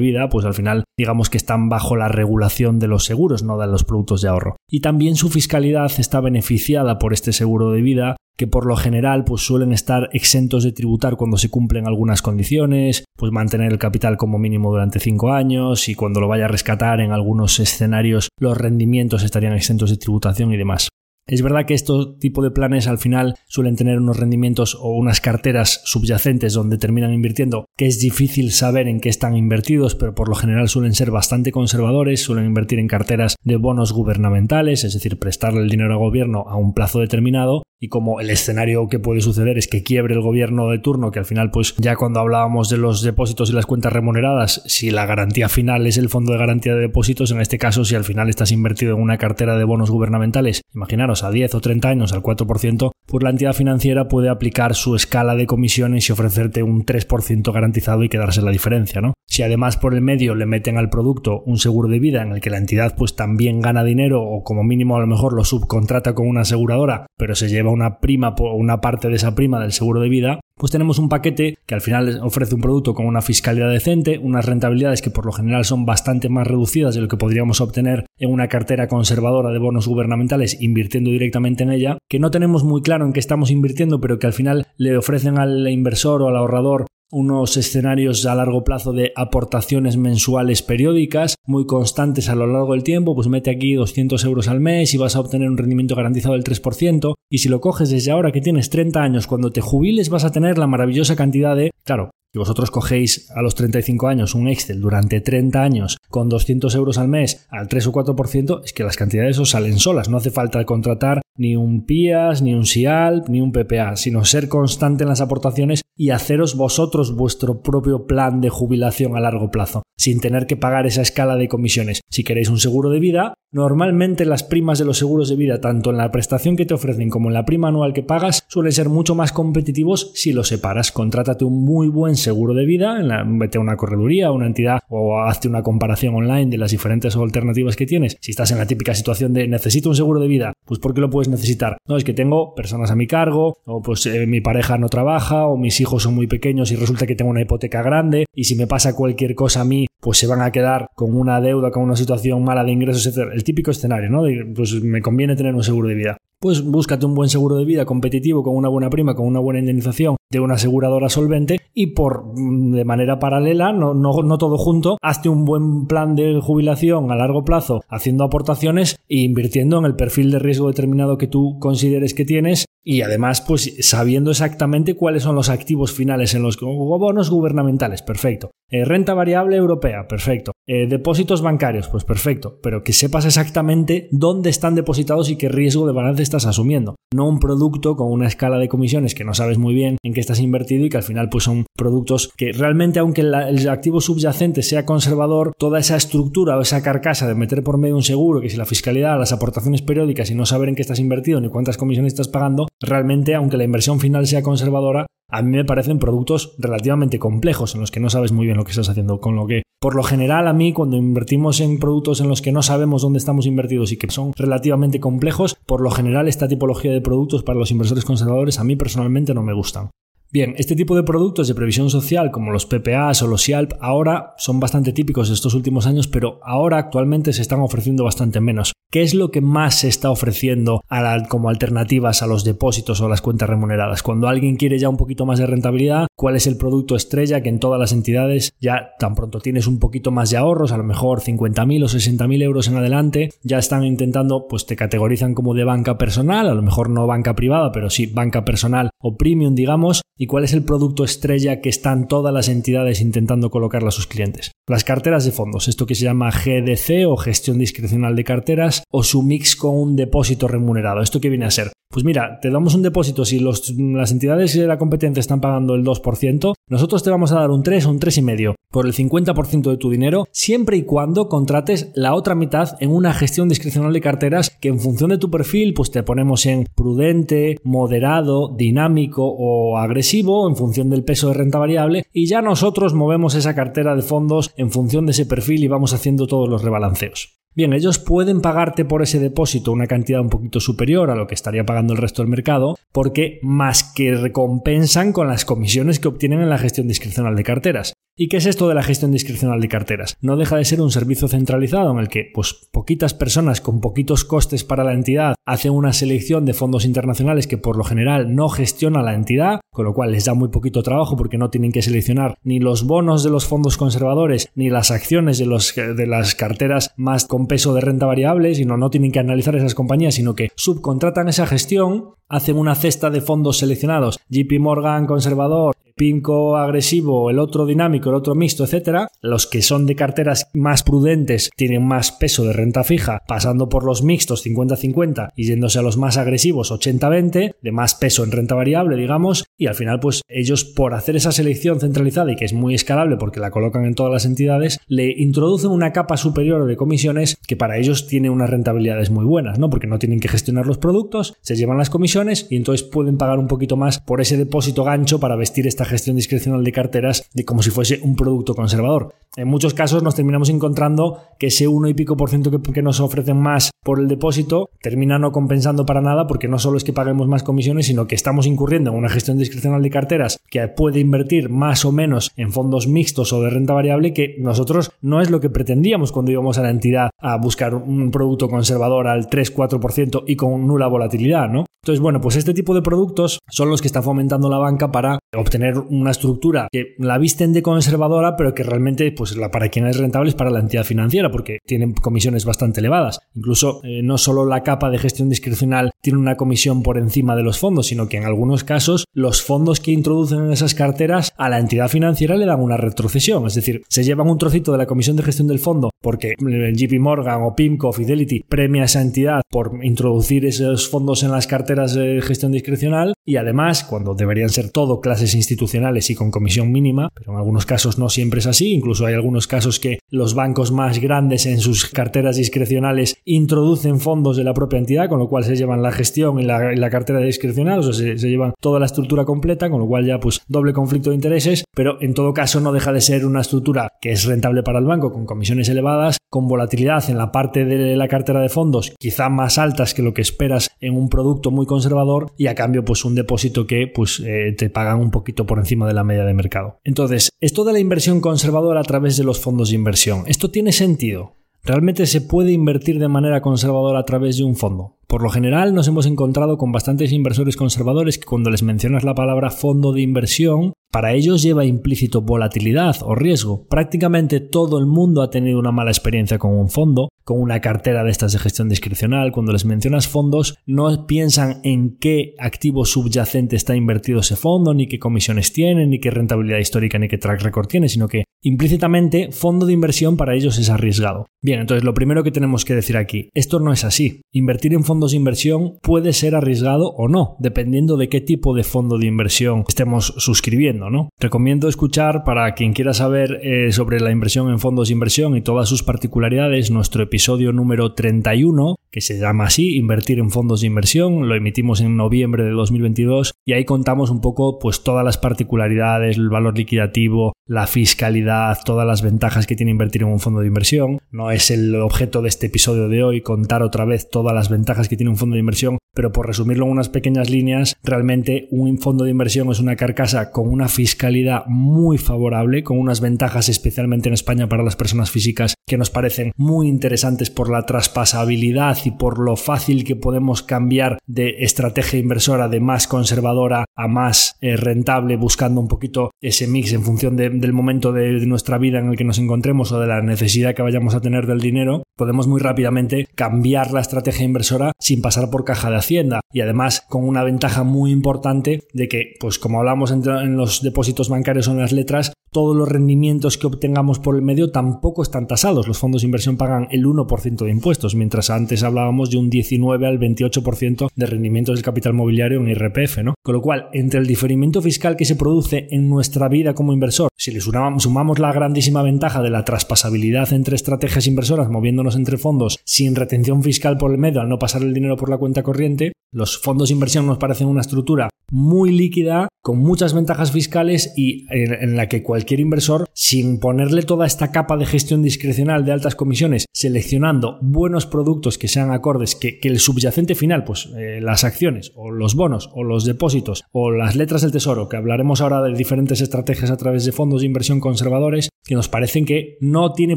vida, pues al final digamos que están bajo la regulación de los seguros, no de los productos de ahorro. Y también su fiscalidad está beneficiada por este seguro de vida que por lo general pues suelen estar exentos de tributar cuando se cumplen algunas condiciones, pues mantener el capital como mínimo durante cinco años y cuando lo vaya a rescatar en algunos escenarios los rendimientos estarían exentos de tributación y demás. Es verdad que este tipo de planes al final suelen tener unos rendimientos o unas carteras subyacentes donde terminan invirtiendo, que es difícil saber en qué están invertidos, pero por lo general suelen ser bastante conservadores, suelen invertir en carteras de bonos gubernamentales, es decir, prestarle el dinero al gobierno a un plazo determinado, y como el escenario que puede suceder es que quiebre el gobierno de turno, que al final pues ya cuando hablábamos de los depósitos y las cuentas remuneradas, si la garantía final es el fondo de garantía de depósitos, en este caso si al final estás invertido en una cartera de bonos gubernamentales, imaginaros a 10 o 30 años al 4%, pues la entidad financiera puede aplicar su escala de comisiones y ofrecerte un 3% garantizado y quedarse la diferencia, ¿no? Si además por el medio le meten al producto un seguro de vida en el que la entidad pues también gana dinero o como mínimo a lo mejor lo subcontrata con una aseguradora, pero se lleva una prima una parte de esa prima del seguro de vida, pues tenemos un paquete que al final ofrece un producto con una fiscalidad decente, unas rentabilidades que por lo general son bastante más reducidas de lo que podríamos obtener en una cartera conservadora de bonos gubernamentales invirtiendo directamente en ella, que no tenemos muy claro en qué estamos invirtiendo, pero que al final le ofrecen al inversor o al ahorrador unos escenarios a largo plazo de aportaciones mensuales periódicas, muy constantes a lo largo del tiempo, pues mete aquí 200 euros al mes y vas a obtener un rendimiento garantizado del 3%, y si lo coges desde ahora que tienes 30 años, cuando te jubiles vas a tener la maravillosa cantidad de, claro, si vosotros cogéis a los 35 años un Excel durante 30 años con 200 euros al mes al 3 o 4%, es que las cantidades os salen solas. No hace falta contratar ni un PIAS, ni un SIAL, ni un PPA, sino ser constante en las aportaciones y haceros vosotros vuestro propio plan de jubilación a largo plazo, sin tener que pagar esa escala de comisiones. Si queréis un seguro de vida, normalmente las primas de los seguros de vida, tanto en la prestación que te ofrecen como en la prima anual que pagas, suelen ser mucho más competitivos si los separas. Contrátate un muy buen seguro de vida, en la, vete a una correduría, una entidad o hazte una comparación online de las diferentes alternativas que tienes. Si estás en la típica situación de necesito un seguro de vida, pues ¿por qué lo puedes necesitar? No, es que tengo personas a mi cargo, o pues eh, mi pareja no trabaja, o mis hijos son muy pequeños y resulta que tengo una hipoteca grande, y si me pasa cualquier cosa a mí, pues se van a quedar con una deuda, con una situación mala de ingresos, etc. El típico escenario, ¿no? pues me conviene tener un seguro de vida pues búscate un buen seguro de vida competitivo con una buena prima, con una buena indemnización de una aseguradora solvente y por mm, de manera paralela, no, no, no, todo junto, hazte un buen plan de jubilación a largo plazo haciendo aportaciones e invirtiendo en el perfil de riesgo determinado que tú consideres que tienes y además pues sabiendo exactamente cuáles son los activos finales en los bonos gubernamentales, perfecto. Eh, renta variable europea, perfecto. Eh, depósitos bancarios, pues perfecto, pero que sepas exactamente dónde están depositados y qué riesgo de balance estás asumiendo. No un producto con una escala de comisiones que no sabes muy bien en qué estás invertido y que al final pues son productos que realmente aunque el activo subyacente sea conservador, toda esa estructura o esa carcasa de meter por medio un seguro, que si la fiscalidad, las aportaciones periódicas y no saber en qué estás invertido ni cuántas comisiones estás pagando, realmente aunque la inversión final sea conservadora, a mí me parecen productos relativamente complejos en los que no sabes muy bien lo que estás haciendo, con lo que por lo general a mí cuando invertimos en productos en los que no sabemos dónde estamos invertidos y que son relativamente complejos, por lo general esta tipología de productos para los inversores conservadores a mí personalmente no me gustan. Bien, este tipo de productos de previsión social como los PPAs o los SIALP ahora son bastante típicos estos últimos años, pero ahora actualmente se están ofreciendo bastante menos. ¿Qué es lo que más se está ofreciendo como alternativas a los depósitos o las cuentas remuneradas? Cuando alguien quiere ya un poquito más de rentabilidad, ¿cuál es el producto estrella que en todas las entidades ya tan pronto tienes un poquito más de ahorros, a lo mejor 50.000 o 60.000 euros en adelante, ya están intentando, pues te categorizan como de banca personal, a lo mejor no banca privada, pero sí banca personal o premium, digamos, y cuál es el producto estrella que están todas las entidades intentando colocarle a sus clientes. Las carteras de fondos, esto que se llama GDC o gestión discrecional de carteras, o su mix con un depósito remunerado. ¿Esto qué viene a ser? Pues mira, te damos un depósito si las entidades de la competencia están pagando el 2%, nosotros te vamos a dar un 3 o un 3,5 por el 50% de tu dinero, siempre y cuando contrates la otra mitad en una gestión discrecional de carteras que en función de tu perfil, pues te ponemos en prudente, moderado, dinámico o agresivo en función del peso de renta variable y ya nosotros movemos esa cartera de fondos en función de ese perfil y vamos haciendo todos los rebalanceos. Bien, ellos pueden pagarte por ese depósito una cantidad un poquito superior a lo que estaría pagando el resto del mercado, porque más que recompensan con las comisiones que obtienen en la gestión discrecional de carteras. ¿Y qué es esto de la gestión discrecional de carteras? No deja de ser un servicio centralizado en el que pues, poquitas personas con poquitos costes para la entidad hacen una selección de fondos internacionales que por lo general no gestiona la entidad, con lo cual les da muy poquito trabajo porque no tienen que seleccionar ni los bonos de los fondos conservadores ni las acciones de, los, de las carteras más con peso de renta variable, sino no tienen que analizar esas compañías, sino que subcontratan esa gestión, hacen una cesta de fondos seleccionados, JP Morgan conservador, Pinco agresivo, el otro dinámico, el otro mixto, etcétera. Los que son de carteras más prudentes tienen más peso de renta fija, pasando por los mixtos 50-50 y yéndose a los más agresivos 80-20, de más peso en renta variable, digamos, y al final, pues ellos por hacer esa selección centralizada y que es muy escalable porque la colocan en todas las entidades, le introducen una capa superior de comisiones que para ellos tiene unas rentabilidades muy buenas, ¿no? Porque no tienen que gestionar los productos, se llevan las comisiones y entonces pueden pagar un poquito más por ese depósito gancho para vestir esta gestión discrecional de carteras de como si fuese un producto conservador. En muchos casos nos terminamos encontrando que ese uno y pico por ciento que, nos ofrecen más por el depósito termina no compensando para nada porque no solo es que paguemos más comisiones, sino que estamos incurriendo en una gestión discrecional de carteras que puede invertir más o menos en fondos mixtos o de renta variable que nosotros no es lo que pretendíamos cuando íbamos a la entidad a buscar un producto conservador al 3-4% y con nula volatilidad, ¿no? Entonces, bueno, pues este tipo de productos son los que está fomentando la banca para obtener una estructura que la visten de conservadora, pero que realmente, pues la, para quien es rentable es para la entidad financiera, porque tienen comisiones bastante elevadas. Incluso eh, no solo la capa de gestión discrecional tiene una comisión por encima de los fondos, sino que en algunos casos los fondos que introducen en esas carteras a la entidad financiera le dan una retrocesión, es decir, se llevan un trocito de la comisión de gestión del fondo porque el JP Morgan o PIMCO o Fidelity premia a esa entidad por introducir esos fondos en las carteras de gestión discrecional y además, cuando deberían ser todo clases institucionales y con comisión mínima, pero en algunos casos no siempre es así, incluso hay algunos casos que los bancos más grandes en sus carteras discrecionales introducen fondos de la propia entidad, con lo cual se llevan la gestión y la, cartera discrecional, o sea, se, se, llevan toda la estructura completa, con lo cual ya pues doble conflicto de intereses, pero en todo caso no deja de ser una estructura que es rentable para el banco con comisiones elevadas, con volatilidad en la parte de la cartera de fondos quizá más altas que lo que esperas en un producto muy conservador y a cambio pues un depósito que pues eh, te pagan un poquito por encima de la media de mercado. Entonces, esto de la inversión conservadora a través de los fondos de inversión, ¿esto tiene sentido? ¿Realmente se puede invertir de manera conservadora a través de un fondo? Por lo general nos hemos encontrado con bastantes inversores conservadores que cuando les mencionas la palabra fondo de inversión para ellos lleva implícito volatilidad o riesgo. Prácticamente todo el mundo ha tenido una mala experiencia con un fondo, con una cartera de estas de gestión discrecional. Cuando les mencionas fondos, no piensan en qué activo subyacente está invertido ese fondo, ni qué comisiones tiene, ni qué rentabilidad histórica, ni qué track record tiene, sino que implícitamente fondo de inversión para ellos es arriesgado. Bien, entonces lo primero que tenemos que decir aquí, esto no es así. Invertir en fondos de inversión puede ser arriesgado o no, dependiendo de qué tipo de fondo de inversión estemos suscribiendo. ¿No? Recomiendo escuchar para quien quiera saber eh, sobre la inversión en fondos de inversión y todas sus particularidades nuestro episodio número 31 que se llama así, Invertir en fondos de inversión, lo emitimos en noviembre de 2022 y ahí contamos un poco pues todas las particularidades, el valor liquidativo, la fiscalidad, todas las ventajas que tiene invertir en un fondo de inversión. No es el objeto de este episodio de hoy contar otra vez todas las ventajas que tiene un fondo de inversión, pero por resumirlo en unas pequeñas líneas, realmente un fondo de inversión es una carcasa con una fiscalidad muy favorable, con unas ventajas especialmente en España para las personas físicas que nos parecen muy interesantes por la traspasabilidad y por lo fácil que podemos cambiar de estrategia inversora de más conservadora a más eh, rentable buscando un poquito ese mix en función del momento de, nuestra vida en el que nos encontremos o de la necesidad que vayamos a tener del dinero, podemos muy rápidamente cambiar la estrategia inversora sin pasar por caja de hacienda y además con una ventaja muy importante de que, pues como hablamos en los depósitos bancarios o en las letras, todos los rendimientos que obtengamos por el medio tampoco están tasados. Los fondos de inversión pagan el 1% de impuestos, mientras antes hablábamos de un 19 al 28% de rendimientos del capital mobiliario en IRPF, ¿no? Con lo cual, entre el diferimiento fiscal que se produce en nuestra vida como inversor, si le sumamos, sumamos la grandísima ventaja de la traspasabilidad entre estrategias inversoras moviéndonos entre fondos sin retención fiscal por el medio al no pasar el dinero por la cuenta corriente, gente los fondos de inversión nos parecen una estructura muy líquida, con muchas ventajas fiscales y en, la que cualquier inversor, sin ponerle toda esta capa de gestión discrecional de altas comisiones, seleccionando buenos productos que sean acordes, que, el subyacente final, pues eh, las acciones o los bonos o los depósitos o las letras del tesoro, que hablaremos ahora de diferentes estrategias a través de fondos de inversión conservadores, que nos parecen que no tiene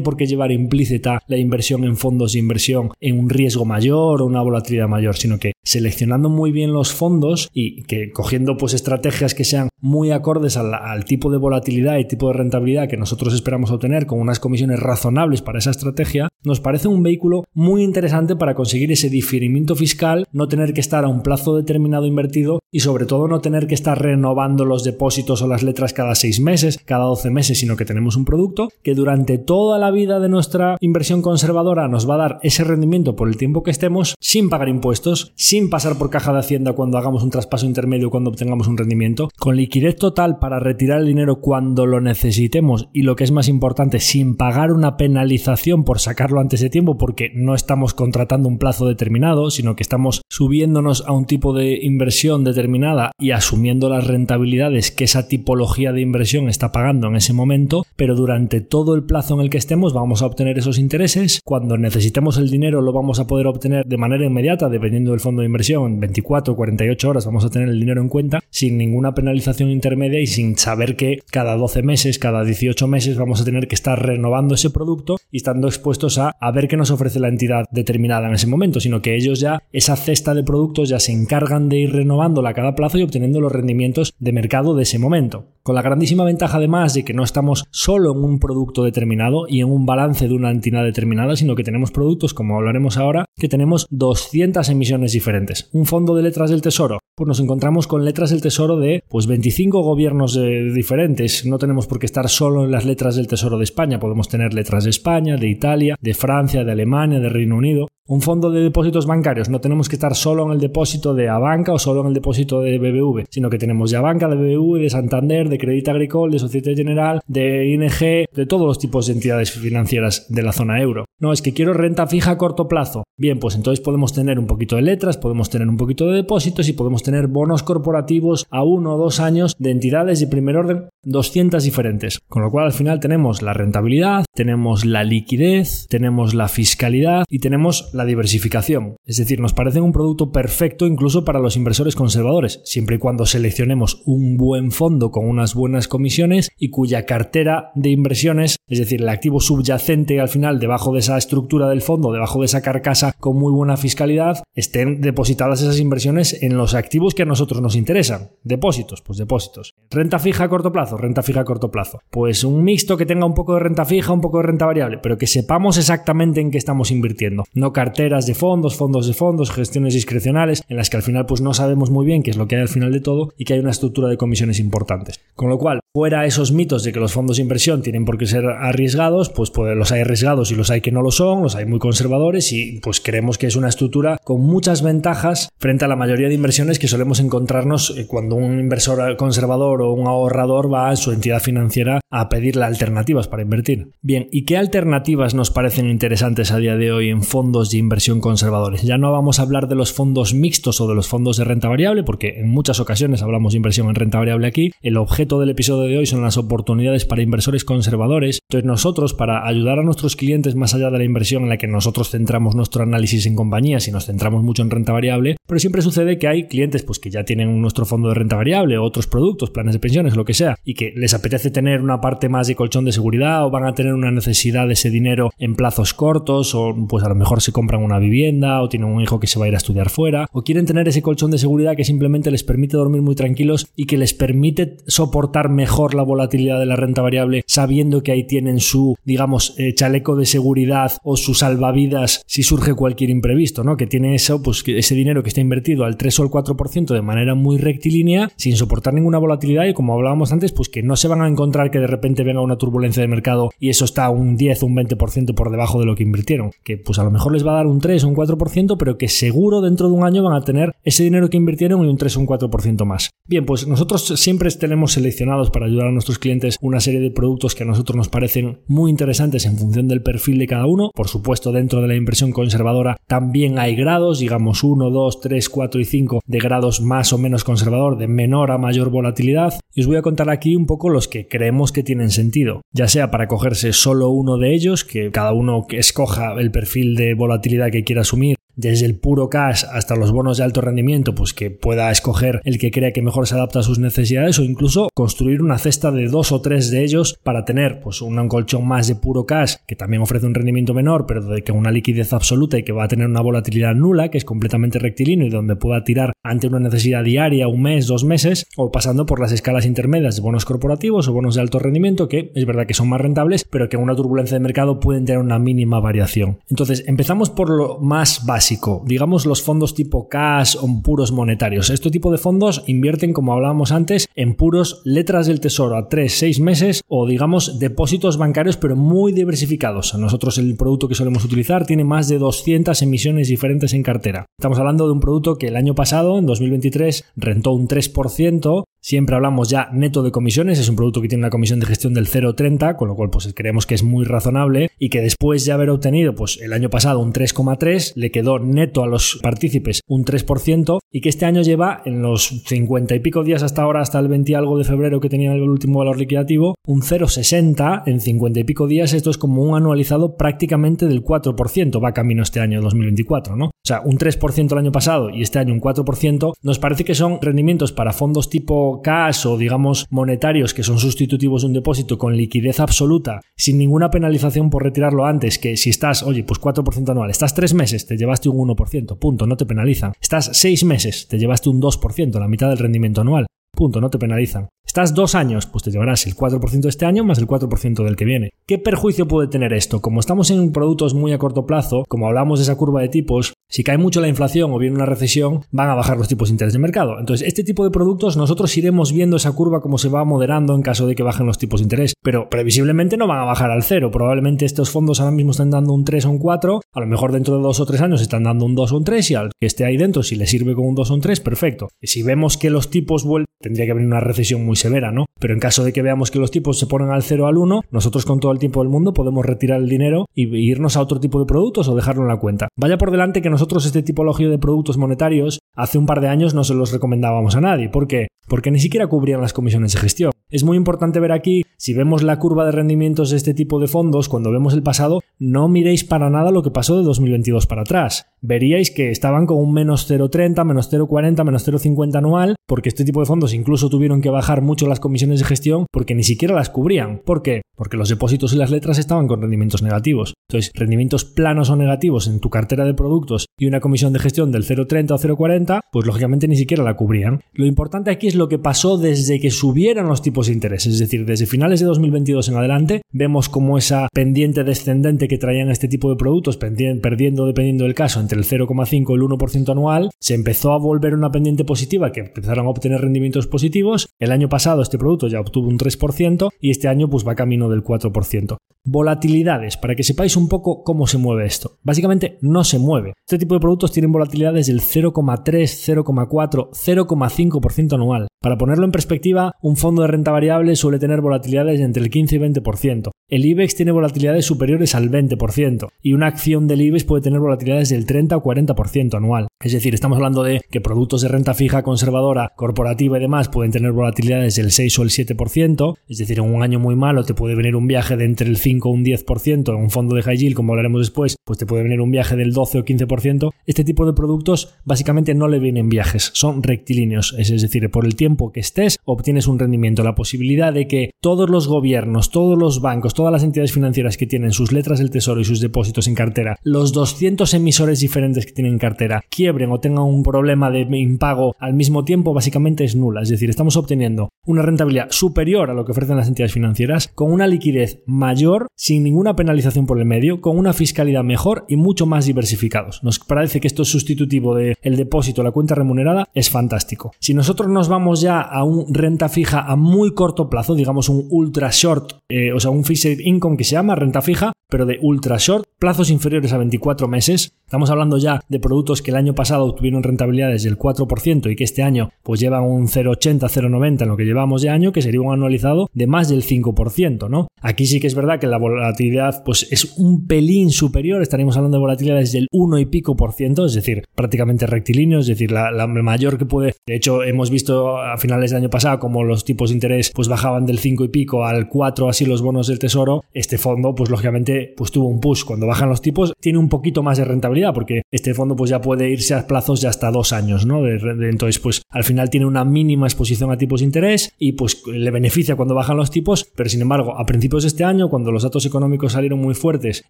por qué llevar implícita la inversión en fondos de inversión en un riesgo mayor o una volatilidad mayor, sino que seleccionando muy bien los fondos y que cogiendo pues estrategias que sean muy acordes al, tipo de volatilidad y tipo de rentabilidad que nosotros esperamos obtener con unas comisiones razonables para esa estrategia, nos parece un vehículo muy interesante para conseguir ese diferimiento fiscal, no tener que estar a un plazo determinado invertido y sobre todo no tener que estar renovando los depósitos o las letras cada 6 meses, cada 12 meses, sino que tenemos un producto que durante toda la vida de nuestra inversión conservadora nos va a dar ese rendimiento por el tiempo que estemos sin pagar impuestos, sin pasar por caja de hacienda cuando hagamos un traspaso intermedio cuando obtengamos un rendimiento, con liquidez total para retirar el dinero cuando lo necesitemos. Y lo que es más importante, sin pagar una penalización por sacarlo antes de tiempo porque no estamos contratando un plazo determinado, sino que estamos subiéndonos a un tipo de inversión determinada y asumiendo las rentabilidades que esa tipología de inversión está pagando en ese momento, pero durante todo el plazo en el que estemos vamos a obtener esos intereses. Cuando necesitemos el dinero lo vamos a poder obtener de manera inmediata, dependiendo del fondo de inversión, en 24 o 48 horas vamos a tener el dinero en cuenta sin ninguna penalización intermedia y sin saber que cada 12 meses, cada 18 meses vamos a tener que estar renovando ese producto y estando expuestos a, a ver qué nos ofrece la entidad determinada en ese momento, sino que ellos ya, esa cesta de productos ya se encargan de ir renovándola a cada plazo y obteniendo los rendimientos de mercado de ese momento. Con la grandísima ventaja además de que no estamos solo en un producto determinado y en un balance de una entidad determinada, sino que tenemos productos, como hablaremos ahora, que tenemos 200 emisiones diferentes. Un fondo de letras del tesoro, pues nos encontramos con letras del tesoro de pues 25 gobiernos eh, diferentes. No tenemos por qué estar solo en las letras del tesoro de España, podemos tener letras de España, de Italia, de Francia, de Alemania, de Reino Unido. Un fondo de depósitos bancarios, no tenemos que estar solo en el depósito de Abanca o solo en el depósito de BBV, sino que tenemos de Abanca, de BBV, de Santander, de Crédito Agricole, de Societe General, de ING, de todos los tipos de entidades financieras de la zona euro. No, es que quiero renta fija a corto plazo. Bien, pues entonces podemos tener un poquito de letras, podemos tener un poquito de depósitos y podemos tener bonos corporativos a uno o dos años de entidades de primer orden 200 diferentes. Con lo cual al final tenemos la rentabilidad, tenemos la liquidez, tenemos la fiscalidad y tenemos la diversificación. Es decir, nos parece un producto perfecto incluso para los inversores conservadores, siempre y cuando seleccionemos un buen fondo con unas buenas comisiones y cuya cartera de inversiones, es decir, el activo subyacente al final debajo de esa estructura del fondo, debajo de esa carcasa con muy buena fiscalidad, estén depositadas esas inversiones en los activos que a nosotros nos interesan. Depósitos, pues depósitos. Renta fija a corto plazo, renta fija a corto plazo. Pues un mixto que tenga un poco de renta fija, un poco de renta variable, pero que sepamos exactamente en qué estamos invirtiendo. No carteras de fondos, fondos de fondos, gestiones discrecionales, en las que al final pues no sabemos muy bien qué es lo que hay al final de todo y que hay una estructura de comisiones importantes. Con lo cual, fuera esos mitos de que los fondos de inversión tienen por qué ser arriesgados, pues, pues los hay arriesgados y los hay que no lo son, los hay muy conservadores y pues creemos que es una estructura con muchas ventajas frente a la mayoría de inversiones que solemos encontrarnos eh, cuando un inversor conservador o un ahorrador va a su entidad financiera a pedirle alternativas para invertir. Bien, ¿y qué alternativas nos parecen interesantes a día de hoy en fondos de inversión conservadores? Ya no vamos a hablar de los fondos mixtos o de los fondos de renta variable, porque en muchas ocasiones hablamos de inversión en renta variable aquí. El objeto del episodio de hoy son las oportunidades para inversores conservadores. Entonces nosotros, para ayudar a nuestros clientes más allá de la inversión en la que nosotros centramos nuestro análisis en compañías y nos centramos mucho en renta variable, pero siempre sucede que hay clientes pues, que ya tienen nuestro fondo de renta variable, o otros productos, planes de pensiones, lo que sea, y que les apetece tener una parte más de colchón de seguridad o van a tener una necesidad de ese dinero en plazos cortos o pues a lo mejor se compran una vivienda o tienen un hijo que se va a ir a estudiar fuera o quieren tener ese colchón de seguridad que simplemente les permite dormir muy tranquilos y que les permite soportar mejor la volatilidad de la renta variable sabiendo que ahí tienen su digamos eh, chaleco de seguridad o su salvavidas si surge cualquier imprevisto, ¿no? Que tiene eso pues ese dinero que está invertido al 3 o al 4% de manera muy rectilínea sin soportar ninguna volatilidad y como hablábamos antes pues que no se van a encontrar que de repente venga una turbulencia de mercado y eso está un 10 o un 20% por debajo de lo que invirtieron. Que pues a lo mejor les va a dar un 3 o un 4%, pero que seguro dentro de un año van a tener ese dinero que invirtieron y un 3 o un 4% más. Bien, pues nosotros siempre tenemos seleccionados para ayudar a nuestros clientes una serie de productos que a nosotros nos parecen muy interesantes en función del perfil de cada uno. Por supuesto, dentro de la inversión conservadora también hay grados, digamos 1, 2, 3, 4 y 5 de grados más o menos conservador, de menor a mayor volatilidad. Y os voy a contar aquí un poco los que creemos que tienen sentido, ya sea para cogerse solo uno de ellos, que cada uno escoja el perfil de volatilidad que quiera asumir, desde el puro cash hasta los bonos de alto rendimiento, pues que pueda escoger el que crea que mejor se adapta a sus necesidades o incluso construir una cesta de dos o tres de ellos para tener pues un colchón más de puro cash que también ofrece un rendimiento menor pero de que una liquidez absoluta y que va a tener una volatilidad nula que es completamente rectilíneo y donde pueda tirar ante una necesidad diaria, un mes, dos meses o pasando por las escalas intermedias de bonos corporativos o bonos de alto rendimiento que es verdad que son más rentables pero que en una turbulencia de mercado pueden tener una mínima variación. Entonces empezamos por lo más básico digamos los fondos tipo cash o puros monetarios. Este tipo de fondos invierten, como hablábamos antes, en puros letras del tesoro a 3, 6 meses o digamos depósitos bancarios pero muy diversificados. Nosotros el producto que solemos utilizar tiene más de 200 emisiones diferentes en cartera. Estamos hablando de un producto que el año pasado, en 2023, rentó un 3%, Siempre hablamos ya neto de comisiones, es un producto que tiene una comisión de gestión del 0,30, con lo cual pues creemos que es muy razonable y que después de haber obtenido pues el año pasado un 3,3 le quedó neto a los partícipes un 3% y que este año lleva en los 50 y pico días hasta ahora, hasta el 20 y algo de febrero que tenía el último valor liquidativo, un 0,60 en 50 y pico días, esto es como un anualizado prácticamente del 4%, va camino este año 2024, ¿no? O sea, un 3% el año pasado y este año un 4%, nos parece que son rendimientos para fondos tipo tipo cash o digamos monetarios que son sustitutivos de un depósito con liquidez absoluta, sin ninguna penalización por retirarlo antes, que si estás, oye, pues 4% anual, estás 3 meses, te llevaste un 1%, punto, no te penalizan. Estás 6 meses, te llevaste un 2%, la mitad del rendimiento anual. Punto, no te penalizan. Estás dos años, pues te llevarás el 4% este año más el 4% del que viene. ¿Qué perjuicio puede tener esto? Como estamos en productos muy a corto plazo, como hablamos de esa curva de tipos, si cae mucho la inflación o viene una recesión, van a bajar los tipos de interés de mercado. Entonces, este tipo de productos nosotros iremos viendo esa curva como se va moderando en caso de que bajen los tipos de interés, pero previsiblemente no van a bajar al cero. Probablemente estos fondos ahora mismo están dando un 3 o un 4, a lo mejor dentro de dos o tres años están dando un 2 o un 3 y al que esté ahí dentro, si le sirve con un 2 o un 3, perfecto. Y si vemos que los tipos tendría que haber una recesión muy severa, ¿no? Pero en caso de que veamos que los tipos se ponen al 0 al 1, nosotros con todo el tiempo del mundo podemos retirar el dinero y irnos a otro tipo de productos o dejarlo en la cuenta. Vaya por delante que nosotros este tipología de productos monetarios hace un par de años no se los recomendábamos a nadie. ¿Por qué? Porque ni siquiera cubrían las comisiones de gestión. Es muy importante ver aquí, si vemos la curva de rendimientos de este tipo de fondos, cuando vemos el pasado, no miréis para nada lo que pasó de 2022 para atrás. Veríais que estaban con un menos 0,30, menos 0,40, menos 0,50 anual, porque este tipo de fondos incluso tuvieron que bajar mucho las comisiones de gestión porque ni siquiera las cubrían. ¿Por qué? Porque los depósitos y las letras estaban con rendimientos negativos. Entonces, rendimientos planos o negativos en tu cartera de productos y una comisión de gestión del 0,30 o 0,40, pues lógicamente ni siquiera la cubrían. Lo importante aquí es lo que pasó desde que subieron los tipos de interés, es decir, desde finales de 2022 en adelante, vemos como esa pendiente descendente que traían este tipo de productos, perdiendo dependiendo del caso entre el 0,5 y el 1% anual, se empezó a volver una pendiente positiva que empezaron a obtener rendimientos positivos. El año pasado este producto ya obtuvo un 3% y este año pues va camino del 4%. Volatilidades, para que sepáis un poco cómo se mueve esto. Básicamente no se mueve. Este tipo de productos tienen volatilidades del 0,3, 0,4, 0,5% anual. Para ponerlo en perspectiva, un fondo de renta variable suele tener volatilidades entre el 15 y 20%. El IBEX tiene volatilidades superiores al 20% y una acción del IBEX puede tener volatilidades del 30 o 40% anual. Es decir, estamos hablando de que productos de renta fija conservadora, corporativa y demás pueden tener volatilidades del 6 o el 7%. Es decir, en un año muy malo te puede venir un viaje de entre el 5 o un 10%. En un fondo de high yield, como hablaremos después, pues te puede venir un viaje del 12 o 15%. Este tipo de productos básicamente no le vienen viajes, son rectilíneos. Es decir, por el tiempo que estés obtienes un rendimiento. La posibilidad de que todos los gobiernos, todos los bancos, todas las entidades financieras que tienen sus letras del tesoro y sus depósitos en cartera, los 200 emisores diferentes que tienen en cartera, o tengan un problema de impago al mismo tiempo, básicamente es nula. Es decir, estamos obteniendo una rentabilidad superior a lo que ofrecen las entidades financieras, con una liquidez mayor, sin ninguna penalización por el medio, con una fiscalidad mejor y mucho más diversificados. Nos parece que esto es sustitutivo del el depósito, la cuenta remunerada, es fantástico. Si nosotros nos vamos ya a un renta fija a muy corto plazo, digamos un ultra short, eh, o sea, un fixed income que se llama renta fija, pero de ultra short, plazos inferiores a 24 meses. Estamos hablando ya de productos que el año pasado obtuvieron rentabilidades del 4% y que este año pues llevan un 0,80, 0,90 en lo que llevamos de año, que sería un anualizado de más del 5%, ¿no? Aquí sí que es verdad que la volatilidad pues es un pelín superior, estaríamos hablando de volatilidades del 1 y pico por ciento, es decir, prácticamente rectilíneo, es decir, la, la mayor que puede. De hecho, hemos visto a finales del año pasado como los tipos de interés pues bajaban del 5 y pico al 4 así los bonos del tesoro. Este fondo pues lógicamente pues tuvo un push. Cuando bajan los tipos tiene un poquito más de rentabilidad porque este fondo pues ya puede irse a plazos de hasta dos años, ¿no? entonces pues al final tiene una mínima exposición a tipos de interés y pues le beneficia cuando bajan los tipos, pero sin embargo a principios de este año cuando los datos económicos salieron muy fuertes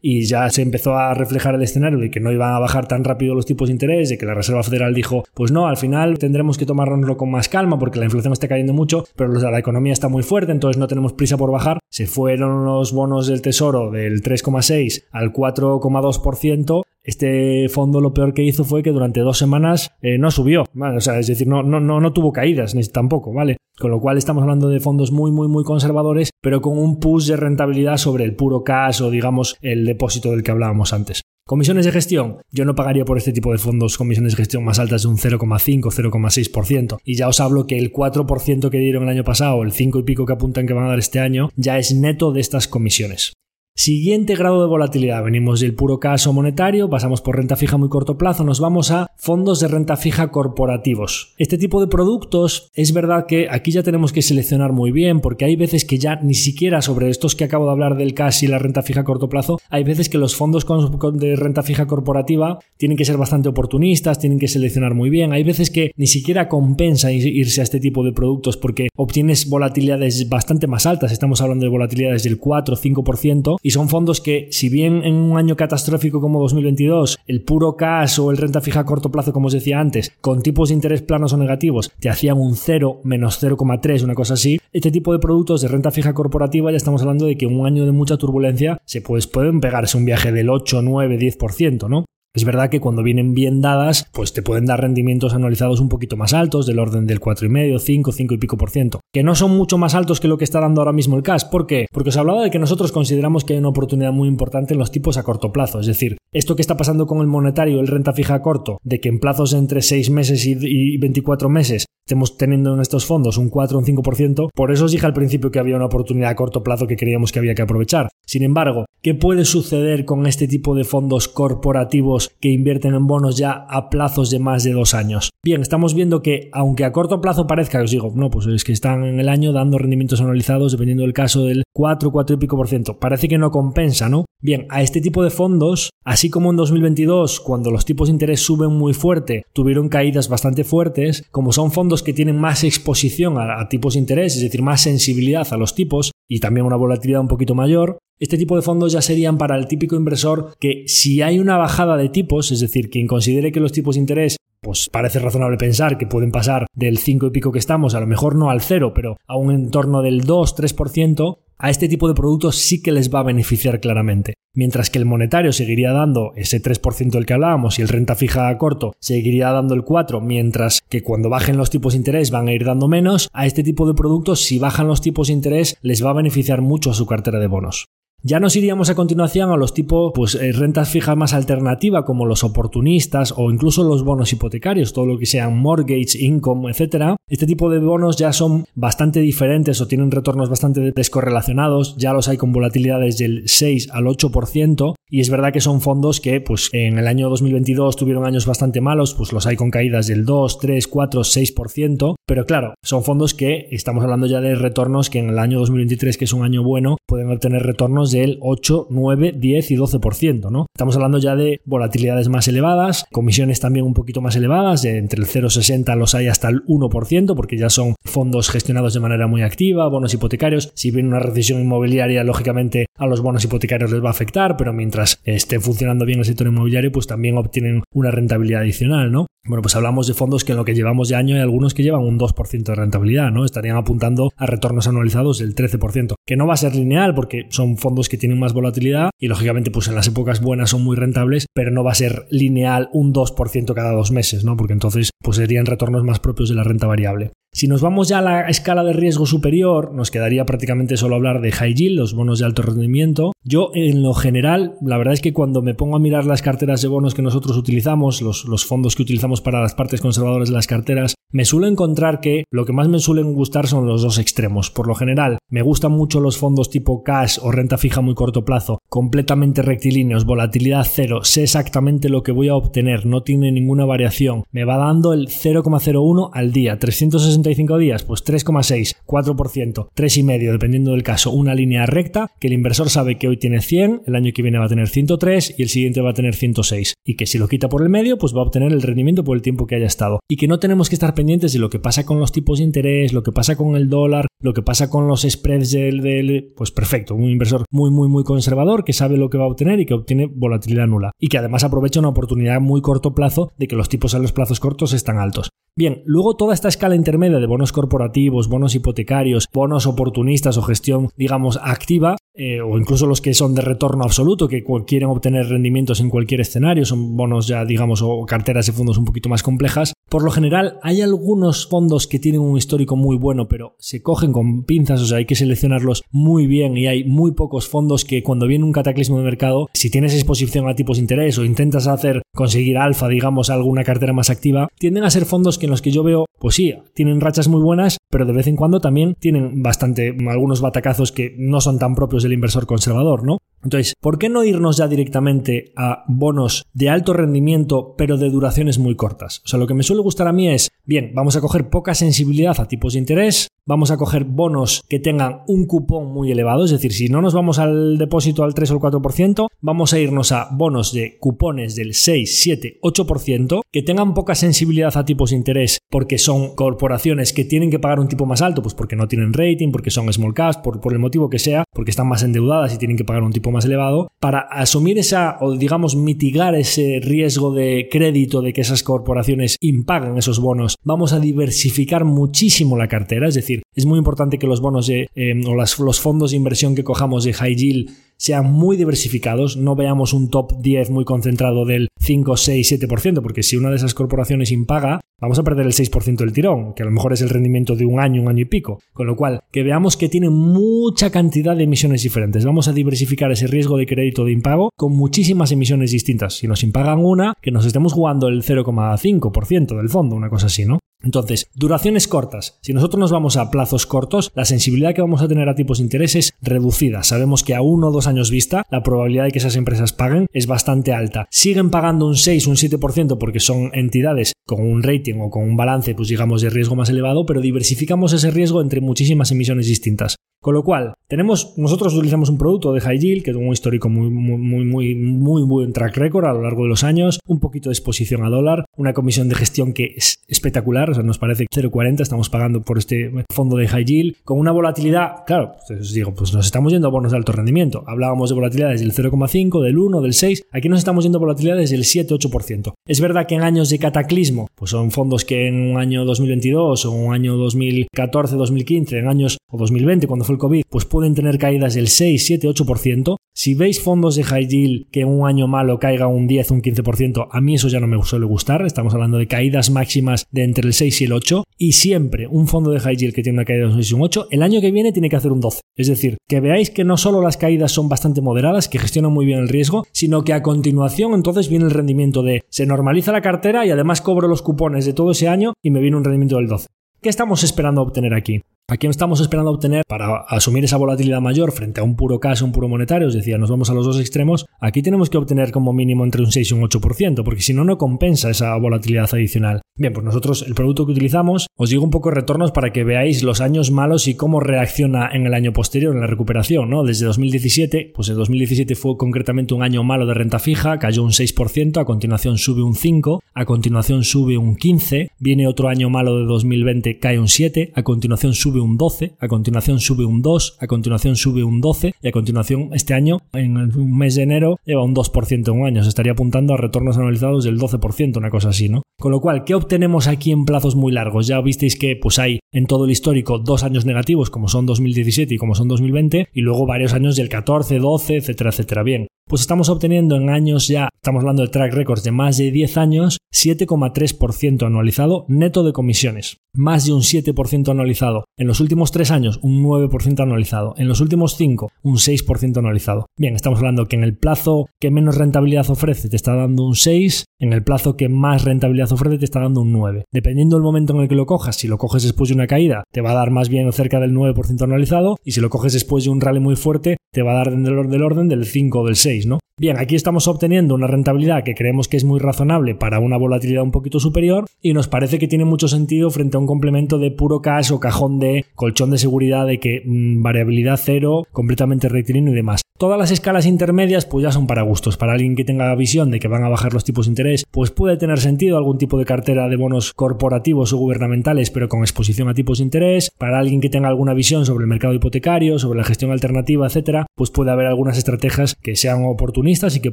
y ya se empezó a reflejar el escenario de que no iban a bajar tan rápido los tipos de interés, de que la Reserva Federal dijo pues no, al final tendremos que tomárnoslo con más calma porque la inflación está cayendo mucho, pero la economía está muy fuerte, entonces no tenemos prisa por bajar. Se fueron los bonos del tesoro del 3,6 al 4,2%. Este fondo lo peor que hizo fue que durante dos semanas eh, no subió, o sea, es decir, no, no, no, tuvo caídas ni tampoco, ¿vale? Con lo cual estamos hablando de fondos muy, muy, muy conservadores, pero con un push de rentabilidad sobre el puro cash o digamos el depósito del que hablábamos antes. Comisiones de gestión. Yo no pagaría por este tipo de fondos comisiones de gestión más altas de un 0,5, 0,6%. Y ya os hablo que el 4% que dieron el año pasado, el 5 y pico que apuntan que van a dar este año, ya es neto de estas comisiones. Siguiente grado de volatilidad. Venimos del puro caso monetario, pasamos por renta fija muy corto plazo, nos vamos a fondos de renta fija corporativos. Este tipo de productos es verdad que aquí ya tenemos que seleccionar muy bien porque hay veces que ya ni siquiera sobre estos que acabo de hablar del cash y la renta fija corto plazo, hay veces que los fondos de renta fija corporativa tienen que ser bastante oportunistas, tienen que seleccionar muy bien. Hay veces que ni siquiera compensa irse a este tipo de productos porque obtienes volatilidades bastante más altas. Estamos hablando de volatilidades del 4 o 5% y son fondos que, si bien en un año catastrófico como 2022, el puro cash o el renta fija a corto plazo, como os decía antes, con tipos de interés planos o negativos, te hacían un 0 menos 0,3, una cosa así, este tipo de productos de renta fija corporativa ya estamos hablando de que en un año de mucha turbulencia se pues, pueden pegarse un viaje del 8, 9, 10%, ¿no? Es verdad que cuando vienen bien dadas, pues te pueden dar rendimientos anualizados un poquito más altos, del orden del 4,5, 5, 5 y pico por ciento, que no son mucho más altos que lo que está dando ahora mismo el cash. ¿Por qué? Porque os hablaba de que nosotros consideramos que hay una oportunidad muy importante en los tipos a corto plazo, es decir, esto que está pasando con el monetario, el renta fija a corto, de que en plazos entre 6 meses y 24 meses estemos teniendo en estos fondos un 4 o un 5%, por eso os dije al principio que había una oportunidad a corto plazo que creíamos que había que aprovechar. Sin embargo, ¿qué puede suceder con este tipo de fondos corporativos que invierten en bonos ya a plazos de más de dos años? Bien, estamos viendo que aunque a corto plazo parezca, os digo, no, pues es que están en el año dando rendimientos anualizados dependiendo del caso del 4, 4 y pico por ciento. Parece que no compensa, ¿no? Bien, a este tipo de fondos, así como en 2022, cuando los tipos de interés suben muy fuerte, tuvieron caídas bastante fuertes, como son fondos que tienen más exposición a, tipos de interés, es decir, más sensibilidad a los tipos y también una volatilidad un poquito mayor, este tipo de fondos ya serían para el típico inversor que si hay una bajada de tipos, es decir, quien considere que los tipos de interés pues parece razonable pensar que pueden pasar del 5 y pico que estamos, a lo mejor no al 0, pero a un entorno del 2-3%, a este tipo de productos sí que les va a beneficiar claramente. Mientras que el monetario seguiría dando ese 3% del que hablábamos y el renta fija a corto seguiría dando el 4%, mientras que cuando bajen los tipos de interés van a ir dando menos, a este tipo de productos si bajan los tipos de interés les va a beneficiar mucho a su cartera de bonos. Ya nos iríamos a continuación a los tipos pues, eh, rentas fijas más alternativa como los oportunistas o incluso los bonos hipotecarios, todo lo que sean mortgage, income, etc. Este tipo de bonos ya son bastante diferentes o tienen retornos bastante descorrelacionados, ya los hay con volatilidades del 6 al 8% y es verdad que son fondos que pues en el año 2022 tuvieron años bastante malos, pues los hay con caídas del 2, 3, 4, 6%, pero claro, son fondos que estamos hablando ya de retornos que en el año 2023, que es un año bueno, pueden obtener retornos del 8, 9, 10 y 12%, ¿no? Estamos hablando ya de volatilidades más elevadas, comisiones también un poquito más elevadas, entre el 0,60 los hay hasta el 1%, porque ya son fondos gestionados de manera muy activa, bonos hipotecarios. Si viene una recesión inmobiliaria, lógicamente a los bonos hipotecarios les va a afectar, pero mientras esté funcionando bien el sector inmobiliario, pues también obtienen una rentabilidad adicional, ¿no? Bueno, pues hablamos de fondos que en lo que llevamos de año hay algunos que llevan un 2% de rentabilidad, ¿no? Estarían apuntando a retornos anualizados del 13%, que no va a ser lineal porque son fondos que tienen más volatilidad y lógicamente pues en las épocas buenas son muy rentables, pero no va a ser lineal un 2% cada dos meses, ¿no? Porque entonces pues serían retornos más propios de la renta variable. Si nos vamos ya a la escala de riesgo superior, nos quedaría prácticamente solo hablar de high yield, los bonos de alto rendimiento. Yo, en lo general, la verdad es que cuando me pongo a mirar las carteras de bonos que nosotros utilizamos, los, los fondos que utilizamos para las partes conservadoras de las carteras, me suelo encontrar que lo que más me suelen gustar son los dos extremos. Por lo general, me gustan mucho los fondos tipo cash o renta fija muy corto plazo, completamente rectilíneos, volatilidad cero, sé exactamente lo que voy a obtener, no tiene ninguna variación. Me va dando el 0,01 al día, 360 días, pues 3,6, 4%, 3,5 dependiendo del caso, una línea recta que el inversor sabe que hoy tiene 100, el año que viene va a tener 103 y el siguiente va a tener 106 y que si lo quita por el medio pues va a obtener el rendimiento por el tiempo que haya estado. Y que no tenemos que estar pendientes de lo que pasa con los tipos de interés, lo que pasa con el dólar, lo que pasa con los spreads del, del pues perfecto, un inversor muy muy muy conservador que sabe lo que va a obtener y que obtiene volatilidad nula. Y que además aprovecha una oportunidad muy corto plazo de que los tipos a los plazos cortos están altos. Bien, luego toda esta escala intermedia de bonos corporativos, bonos hipotecarios, bonos oportunistas o gestión, digamos, activa, eh, o incluso los que son de retorno absoluto, que quieren obtener rendimientos en cualquier escenario, son bonos ya, digamos, o carteras de fondos un poquito más complejas. Por lo general, hay algunos fondos que tienen un histórico muy bueno, pero se cogen con pinzas, o sea, hay que seleccionarlos muy bien y hay muy pocos fondos que cuando viene un cataclismo de mercado, si tienes exposición a tipos de interés o intentas hacer conseguir alfa, digamos, alguna cartera más activa, tienden a ser fondos que en los que yo veo, pues sí, tienen rachas muy buenas, pero de vez en cuando también tienen bastante algunos batacazos que no son tan propios del inversor conservador, ¿no? Entonces, ¿por qué no irnos ya directamente a bonos de alto rendimiento pero de duraciones muy cortas? O sea, lo que me suele gustar a mí es, bien, vamos a coger poca sensibilidad a tipos de interés, vamos a coger bonos que tengan un cupón muy elevado, es decir, si no nos vamos al depósito al 3 o el 4%, vamos a irnos a bonos de cupones del 6, 7, 8%, que tengan poca sensibilidad a tipos de interés porque son corporaciones que tienen que pagar un tipo más alto, pues porque no tienen rating, porque son small caps, por, por el motivo que sea, porque están más endeudadas y tienen que pagar un tipo más elevado, para asumir esa, o digamos, mitigar ese riesgo de crédito de que esas corporaciones impaguen esos bonos, vamos a diversificar muchísimo la cartera, es decir, es muy importante que los bonos de, eh, o los fondos de inversión que cojamos de high yield sean muy diversificados, no veamos un top 10 muy concentrado del 5, 6, 7%, porque si una de esas corporaciones impaga, vamos a perder el 6% del tirón, que a lo mejor es el rendimiento de un año, un año y pico. Con lo cual, que veamos que tiene mucha cantidad de emisiones diferentes. Vamos a diversificar ese riesgo de crédito de impago con muchísimas emisiones distintas. Si nos impagan una, que nos estemos jugando el 0,5% del fondo, una cosa así, ¿no? Entonces, duraciones cortas. Si nosotros nos vamos a plazos cortos, la sensibilidad que vamos a tener a tipos de interés es reducida. Sabemos que a uno o dos años vista, la probabilidad de que esas empresas paguen es bastante alta. Siguen pagando un 6, un 7% porque son entidades con un rating o con un balance, pues digamos, de riesgo más elevado, pero diversificamos ese riesgo entre muchísimas emisiones distintas. Con lo cual, tenemos, nosotros utilizamos un producto de high yield que tiene un histórico muy, muy, muy, muy, muy buen track record a lo largo de los años, un poquito de exposición a dólar, una comisión de gestión que es espectacular, o sea, nos parece 0,40 estamos pagando por este fondo de high yield, con una volatilidad, claro, pues os digo, pues nos estamos yendo a bonos de alto rendimiento. Hablábamos de volatilidades del 0,5, del 1, del 6, aquí nos estamos yendo a volatilidades del 7-8%. Es verdad que en años de cataclismo, pues son fondos que en un año 2022 o un año 2014, 2015, en años o 2020, cuando fue el COVID, pues pueden tener caídas del 6, 7, 8%. Si veis fondos de high yield que en un año malo caiga un 10, un 15%, a mí eso ya no me suele gustar. Estamos hablando de caídas máximas de entre el 6 y el 8. Y siempre un fondo de high yield que tiene una caída de un 6 y un 8, el año que viene tiene que hacer un 12. Es decir, que veáis que no solo las caídas son bastante moderadas, que gestionan muy bien el riesgo, sino que a continuación entonces viene el rendimiento de se normaliza la cartera y además cobro los cupones de todo ese año y me viene un rendimiento del 12. ¿Qué estamos esperando obtener aquí? Aquí estamos esperando obtener para asumir esa volatilidad mayor frente a un puro caso, un puro monetario, es decir, nos vamos a los dos extremos, aquí tenemos que obtener como mínimo entre un 6 y un 8%, porque si no, no compensa esa volatilidad adicional. Bien, pues nosotros el producto que utilizamos, os digo un poco de retornos para que veáis los años malos y cómo reacciona en el año posterior, en la recuperación, ¿no? Desde 2017, pues en 2017 fue concretamente un año malo de renta fija, cayó un 6%, a continuación sube un 5%, a continuación sube un 15%, viene otro año malo de 2020, cae un 7%, a continuación sube un 12, a continuación sube un 2, a continuación sube un 12 y a continuación este año, en un mes de enero, lleva un 2% en un año. Se estaría apuntando a retornos anualizados del 12%, una cosa así, ¿no? Con lo cual, ¿qué obtenemos aquí en plazos muy largos? Ya visteis que pues hay en todo el histórico dos años negativos, como son 2017 y como son 2020, y luego varios años del 14, 12, etcétera, etcétera. Bien, pues estamos obteniendo en años ya, estamos hablando de track records de más de 10 años, 7,3% anualizado neto de comisiones. Más de un 7% anualizado. En los últimos 3 años, un 9% anualizado. En los últimos 5, un 6% anualizado. Bien, estamos hablando que en el plazo que menos rentabilidad ofrece te está dando un 6, en el plazo que más rentabilidad ofrece te está dando un 9. Dependiendo del momento en el que lo cojas, si lo coges después de una caída, te va a dar más bien cerca del 9% anualizado, y si lo coges después de un rally muy fuerte, te va a dar del orden del 5 o del 6, Bien, aquí estamos obteniendo una rentabilidad que creemos que es muy razonable para una volatilidad un poquito superior y nos parece que tiene mucho sentido frente a un complemento de puro cash o cajón de colchón de seguridad de que mm, variabilidad cero, completamente rectilíneo y demás. Todas las escalas intermedias pues ya son para gustos. Para alguien que tenga visión de que van a bajar los tipos de interés, pues puede tener sentido algún tipo de cartera de bonos corporativos o gubernamentales pero con exposición a tipos de interés. Para alguien que tenga alguna visión sobre el mercado hipotecario, sobre la gestión alternativa, etcétera, pues puede haber algunas estrategias que sean oportunistas y que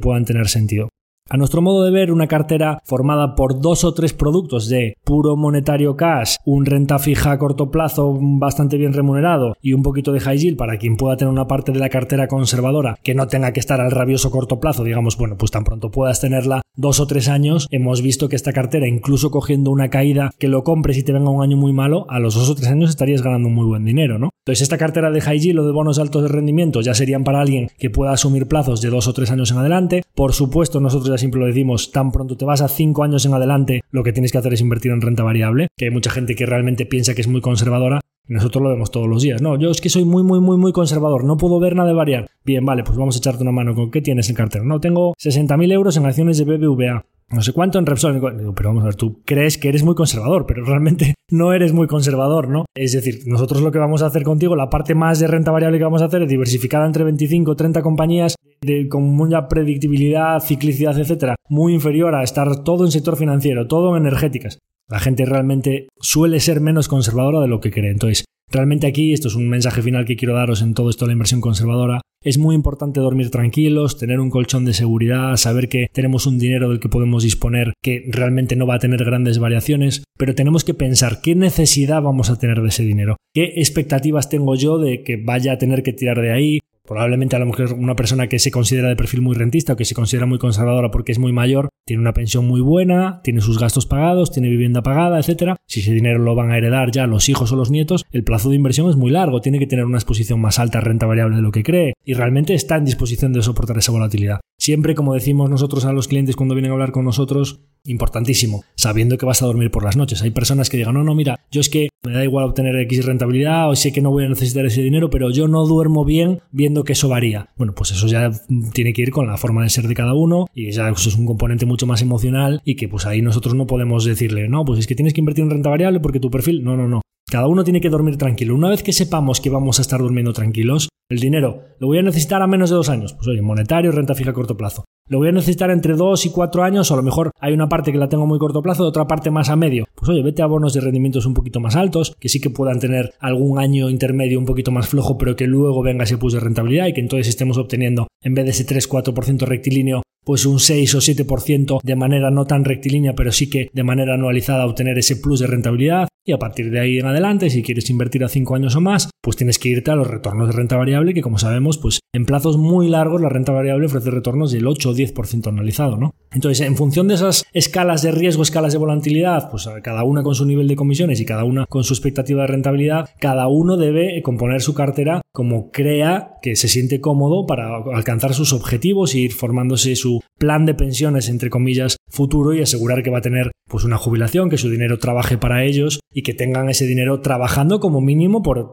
puedan tener sentido. A nuestro modo de ver, una cartera formada por dos o tres productos de puro monetario cash, un renta fija a corto plazo bastante bien remunerado y un poquito de high yield para quien pueda tener una parte de la cartera conservadora que no tenga que estar al rabioso corto plazo, digamos, bueno, pues tan pronto puedas tenerla dos o tres años, hemos visto que esta cartera, incluso cogiendo una caída que lo compres y te venga un año muy malo, a los dos o tres años estarías ganando muy buen dinero, ¿no? Entonces, esta cartera de high yield o de bonos altos de rendimiento ya serían para alguien que pueda asumir plazos de dos o tres años en adelante. Por supuesto, nosotros ya siempre lo decimos, tan pronto te vas a cinco años en adelante, lo que tienes que hacer es invertir en renta variable, que hay mucha gente que realmente piensa que es muy conservadora Nosotros lo vemos todos los días. No, yo es que soy muy, muy, muy, muy conservador. No puedo ver nada de variar. Bien, vale, pues vamos a echarte una mano. ¿Con qué tienes en cartera? No, tengo 60.000 euros en acciones de BBVA no sé cuánto en Repsol. Pero vamos a ver, tú crees que eres muy conservador, pero realmente [LAUGHS] no eres muy conservador, ¿no? Es decir, nosotros lo que vamos a hacer contigo, la parte más de renta variable que vamos a hacer es diversificada entre 25 o 30 compañías de, con mucha predictibilidad, ciclicidad, etcétera, muy inferior a estar todo en sector financiero, todo en energéticas. La gente realmente suele ser menos conservadora de lo que cree. Entonces, realmente aquí, esto es un mensaje final que quiero daros en todo esto de la inversión conservadora, es muy importante dormir tranquilos, tener un colchón de seguridad, saber que tenemos un dinero del que podemos disponer que realmente no va a tener grandes variaciones, pero tenemos que pensar qué necesidad vamos a tener de ese dinero, qué expectativas tengo yo de que vaya a tener que tirar de ahí, Probablemente a lo mejor una persona que se considera de perfil muy rentista o que se considera muy conservadora porque es muy mayor, tiene una pensión muy buena, tiene sus gastos pagados, tiene vivienda pagada, etc. Si ese dinero lo van a heredar ya los hijos o los nietos, el plazo de inversión es muy largo, tiene que tener una exposición más alta a renta variable de lo que cree y realmente está en disposición de soportar esa volatilidad. Siempre, como decimos nosotros a los clientes cuando vienen a hablar con nosotros, importantísimo, sabiendo que vas a dormir por las noches. Hay personas que digan, no, no, mira, yo es que me da igual obtener X rentabilidad o sé que no voy a necesitar ese dinero, pero yo no duermo bien viendo que eso varía. Bueno, pues eso ya tiene que ir con la forma de ser de cada uno y ya eso es un componente mucho más emocional y que pues ahí nosotros no podemos decirle, no, pues es que tienes que invertir en renta variable porque tu perfil, no, no, no. Cada uno tiene que dormir tranquilo. Una vez que sepamos que vamos a estar durmiendo tranquilos, el dinero lo voy a necesitar a menos de dos años. Pues oye, monetario, renta fija a corto plazo. Lo voy a necesitar entre dos y cuatro años, o a lo mejor hay una parte que la tengo muy corto plazo otra parte más a medio. Pues oye, vete a bonos de rendimientos un poquito más altos, que sí que puedan tener algún año intermedio un poquito más flojo, pero que luego venga ese plus de rentabilidad y que entonces estemos obteniendo, en vez de ese 3-4% rectilíneo, pues un 6 o 7% de manera no tan rectilínea, pero sí que de manera anualizada obtener ese plus de rentabilidad. Y a partir de ahí en adelante, si quieres invertir a 5 años o más, pues tienes que irte a los retornos de renta variable, que como sabemos, pues en plazos muy largos la renta variable ofrece retornos del 8 o 10% anualizado, ¿no? Entonces, en función de esas escalas de riesgo, escalas de volatilidad, pues cada una con su nivel de comisiones y cada una con su expectativa de rentabilidad, cada uno debe componer su cartera como crea que se siente cómodo para alcanzar sus objetivos y ir formándose su plan de pensiones, entre comillas, futuro y asegurar que va a tener pues una jubilación, que su dinero trabaje para ellos y que tengan ese dinero trabajando como mínimo por,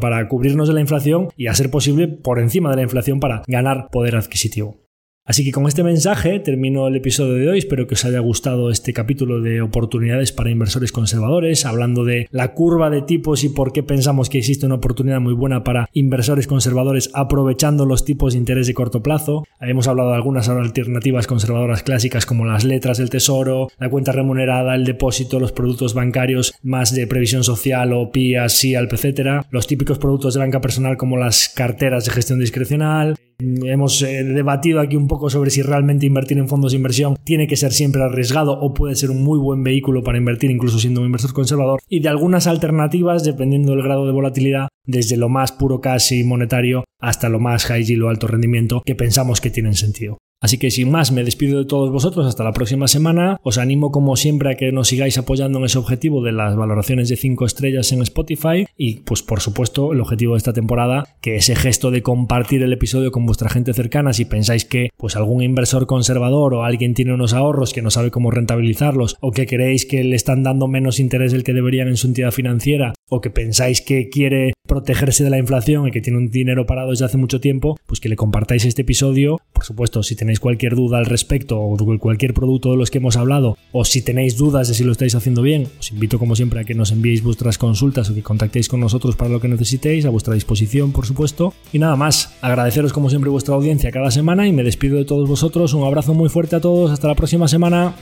para cubrirnos de la inflación y a ser posible por encima de la inflación para ganar poder adquisitivo. Así que con este mensaje termino el episodio de hoy. Espero que os haya gustado este capítulo de oportunidades para inversores conservadores, hablando de la curva de tipos y por qué pensamos que existe una oportunidad muy buena para inversores conservadores aprovechando los tipos de interés de corto plazo. Hemos hablado de algunas alternativas conservadoras clásicas como las letras del tesoro, la cuenta remunerada, el depósito, los productos bancarios más de previsión social o PIAS, SIALP, etc. Los típicos productos de banca personal como las carteras de gestión discrecional, Hemos eh, debatido aquí un poco sobre si realmente invertir en fondos de inversión tiene que ser siempre arriesgado o puede ser un muy buen vehículo para invertir incluso siendo un inversor conservador y de algunas alternativas dependiendo del grado de volatilidad desde lo más puro casi monetario hasta lo más high yield o alto rendimiento que pensamos que tienen sentido. Así que sin más, me despido de todos vosotros. Hasta la próxima semana. Os animo como siempre a que nos sigáis apoyando en ese objetivo de las valoraciones de 5 estrellas en Spotify. Y pues por supuesto el objetivo de esta temporada, que ese gesto de compartir el episodio con vuestra gente cercana. Si pensáis que pues algún inversor conservador o alguien tiene unos ahorros que no sabe cómo rentabilizarlos o que creéis que le están dando menos interés del que deberían en su entidad financiera o que pensáis que quiere protegerse de la inflación y que tiene un dinero parado desde hace mucho tiempo, pues que le compartáis este episodio. Por supuesto, si tenéis cualquier duda al respecto o cualquier producto de los que hemos hablado, o si tenéis dudas de si lo estáis haciendo bien, os invito como siempre a que nos enviéis vuestras consultas o que contactéis con nosotros para lo que necesitéis, a vuestra disposición, por supuesto. Y nada más, agradeceros como siempre vuestra audiencia cada semana y me despido de todos vosotros. Un abrazo muy fuerte a todos, hasta la próxima semana.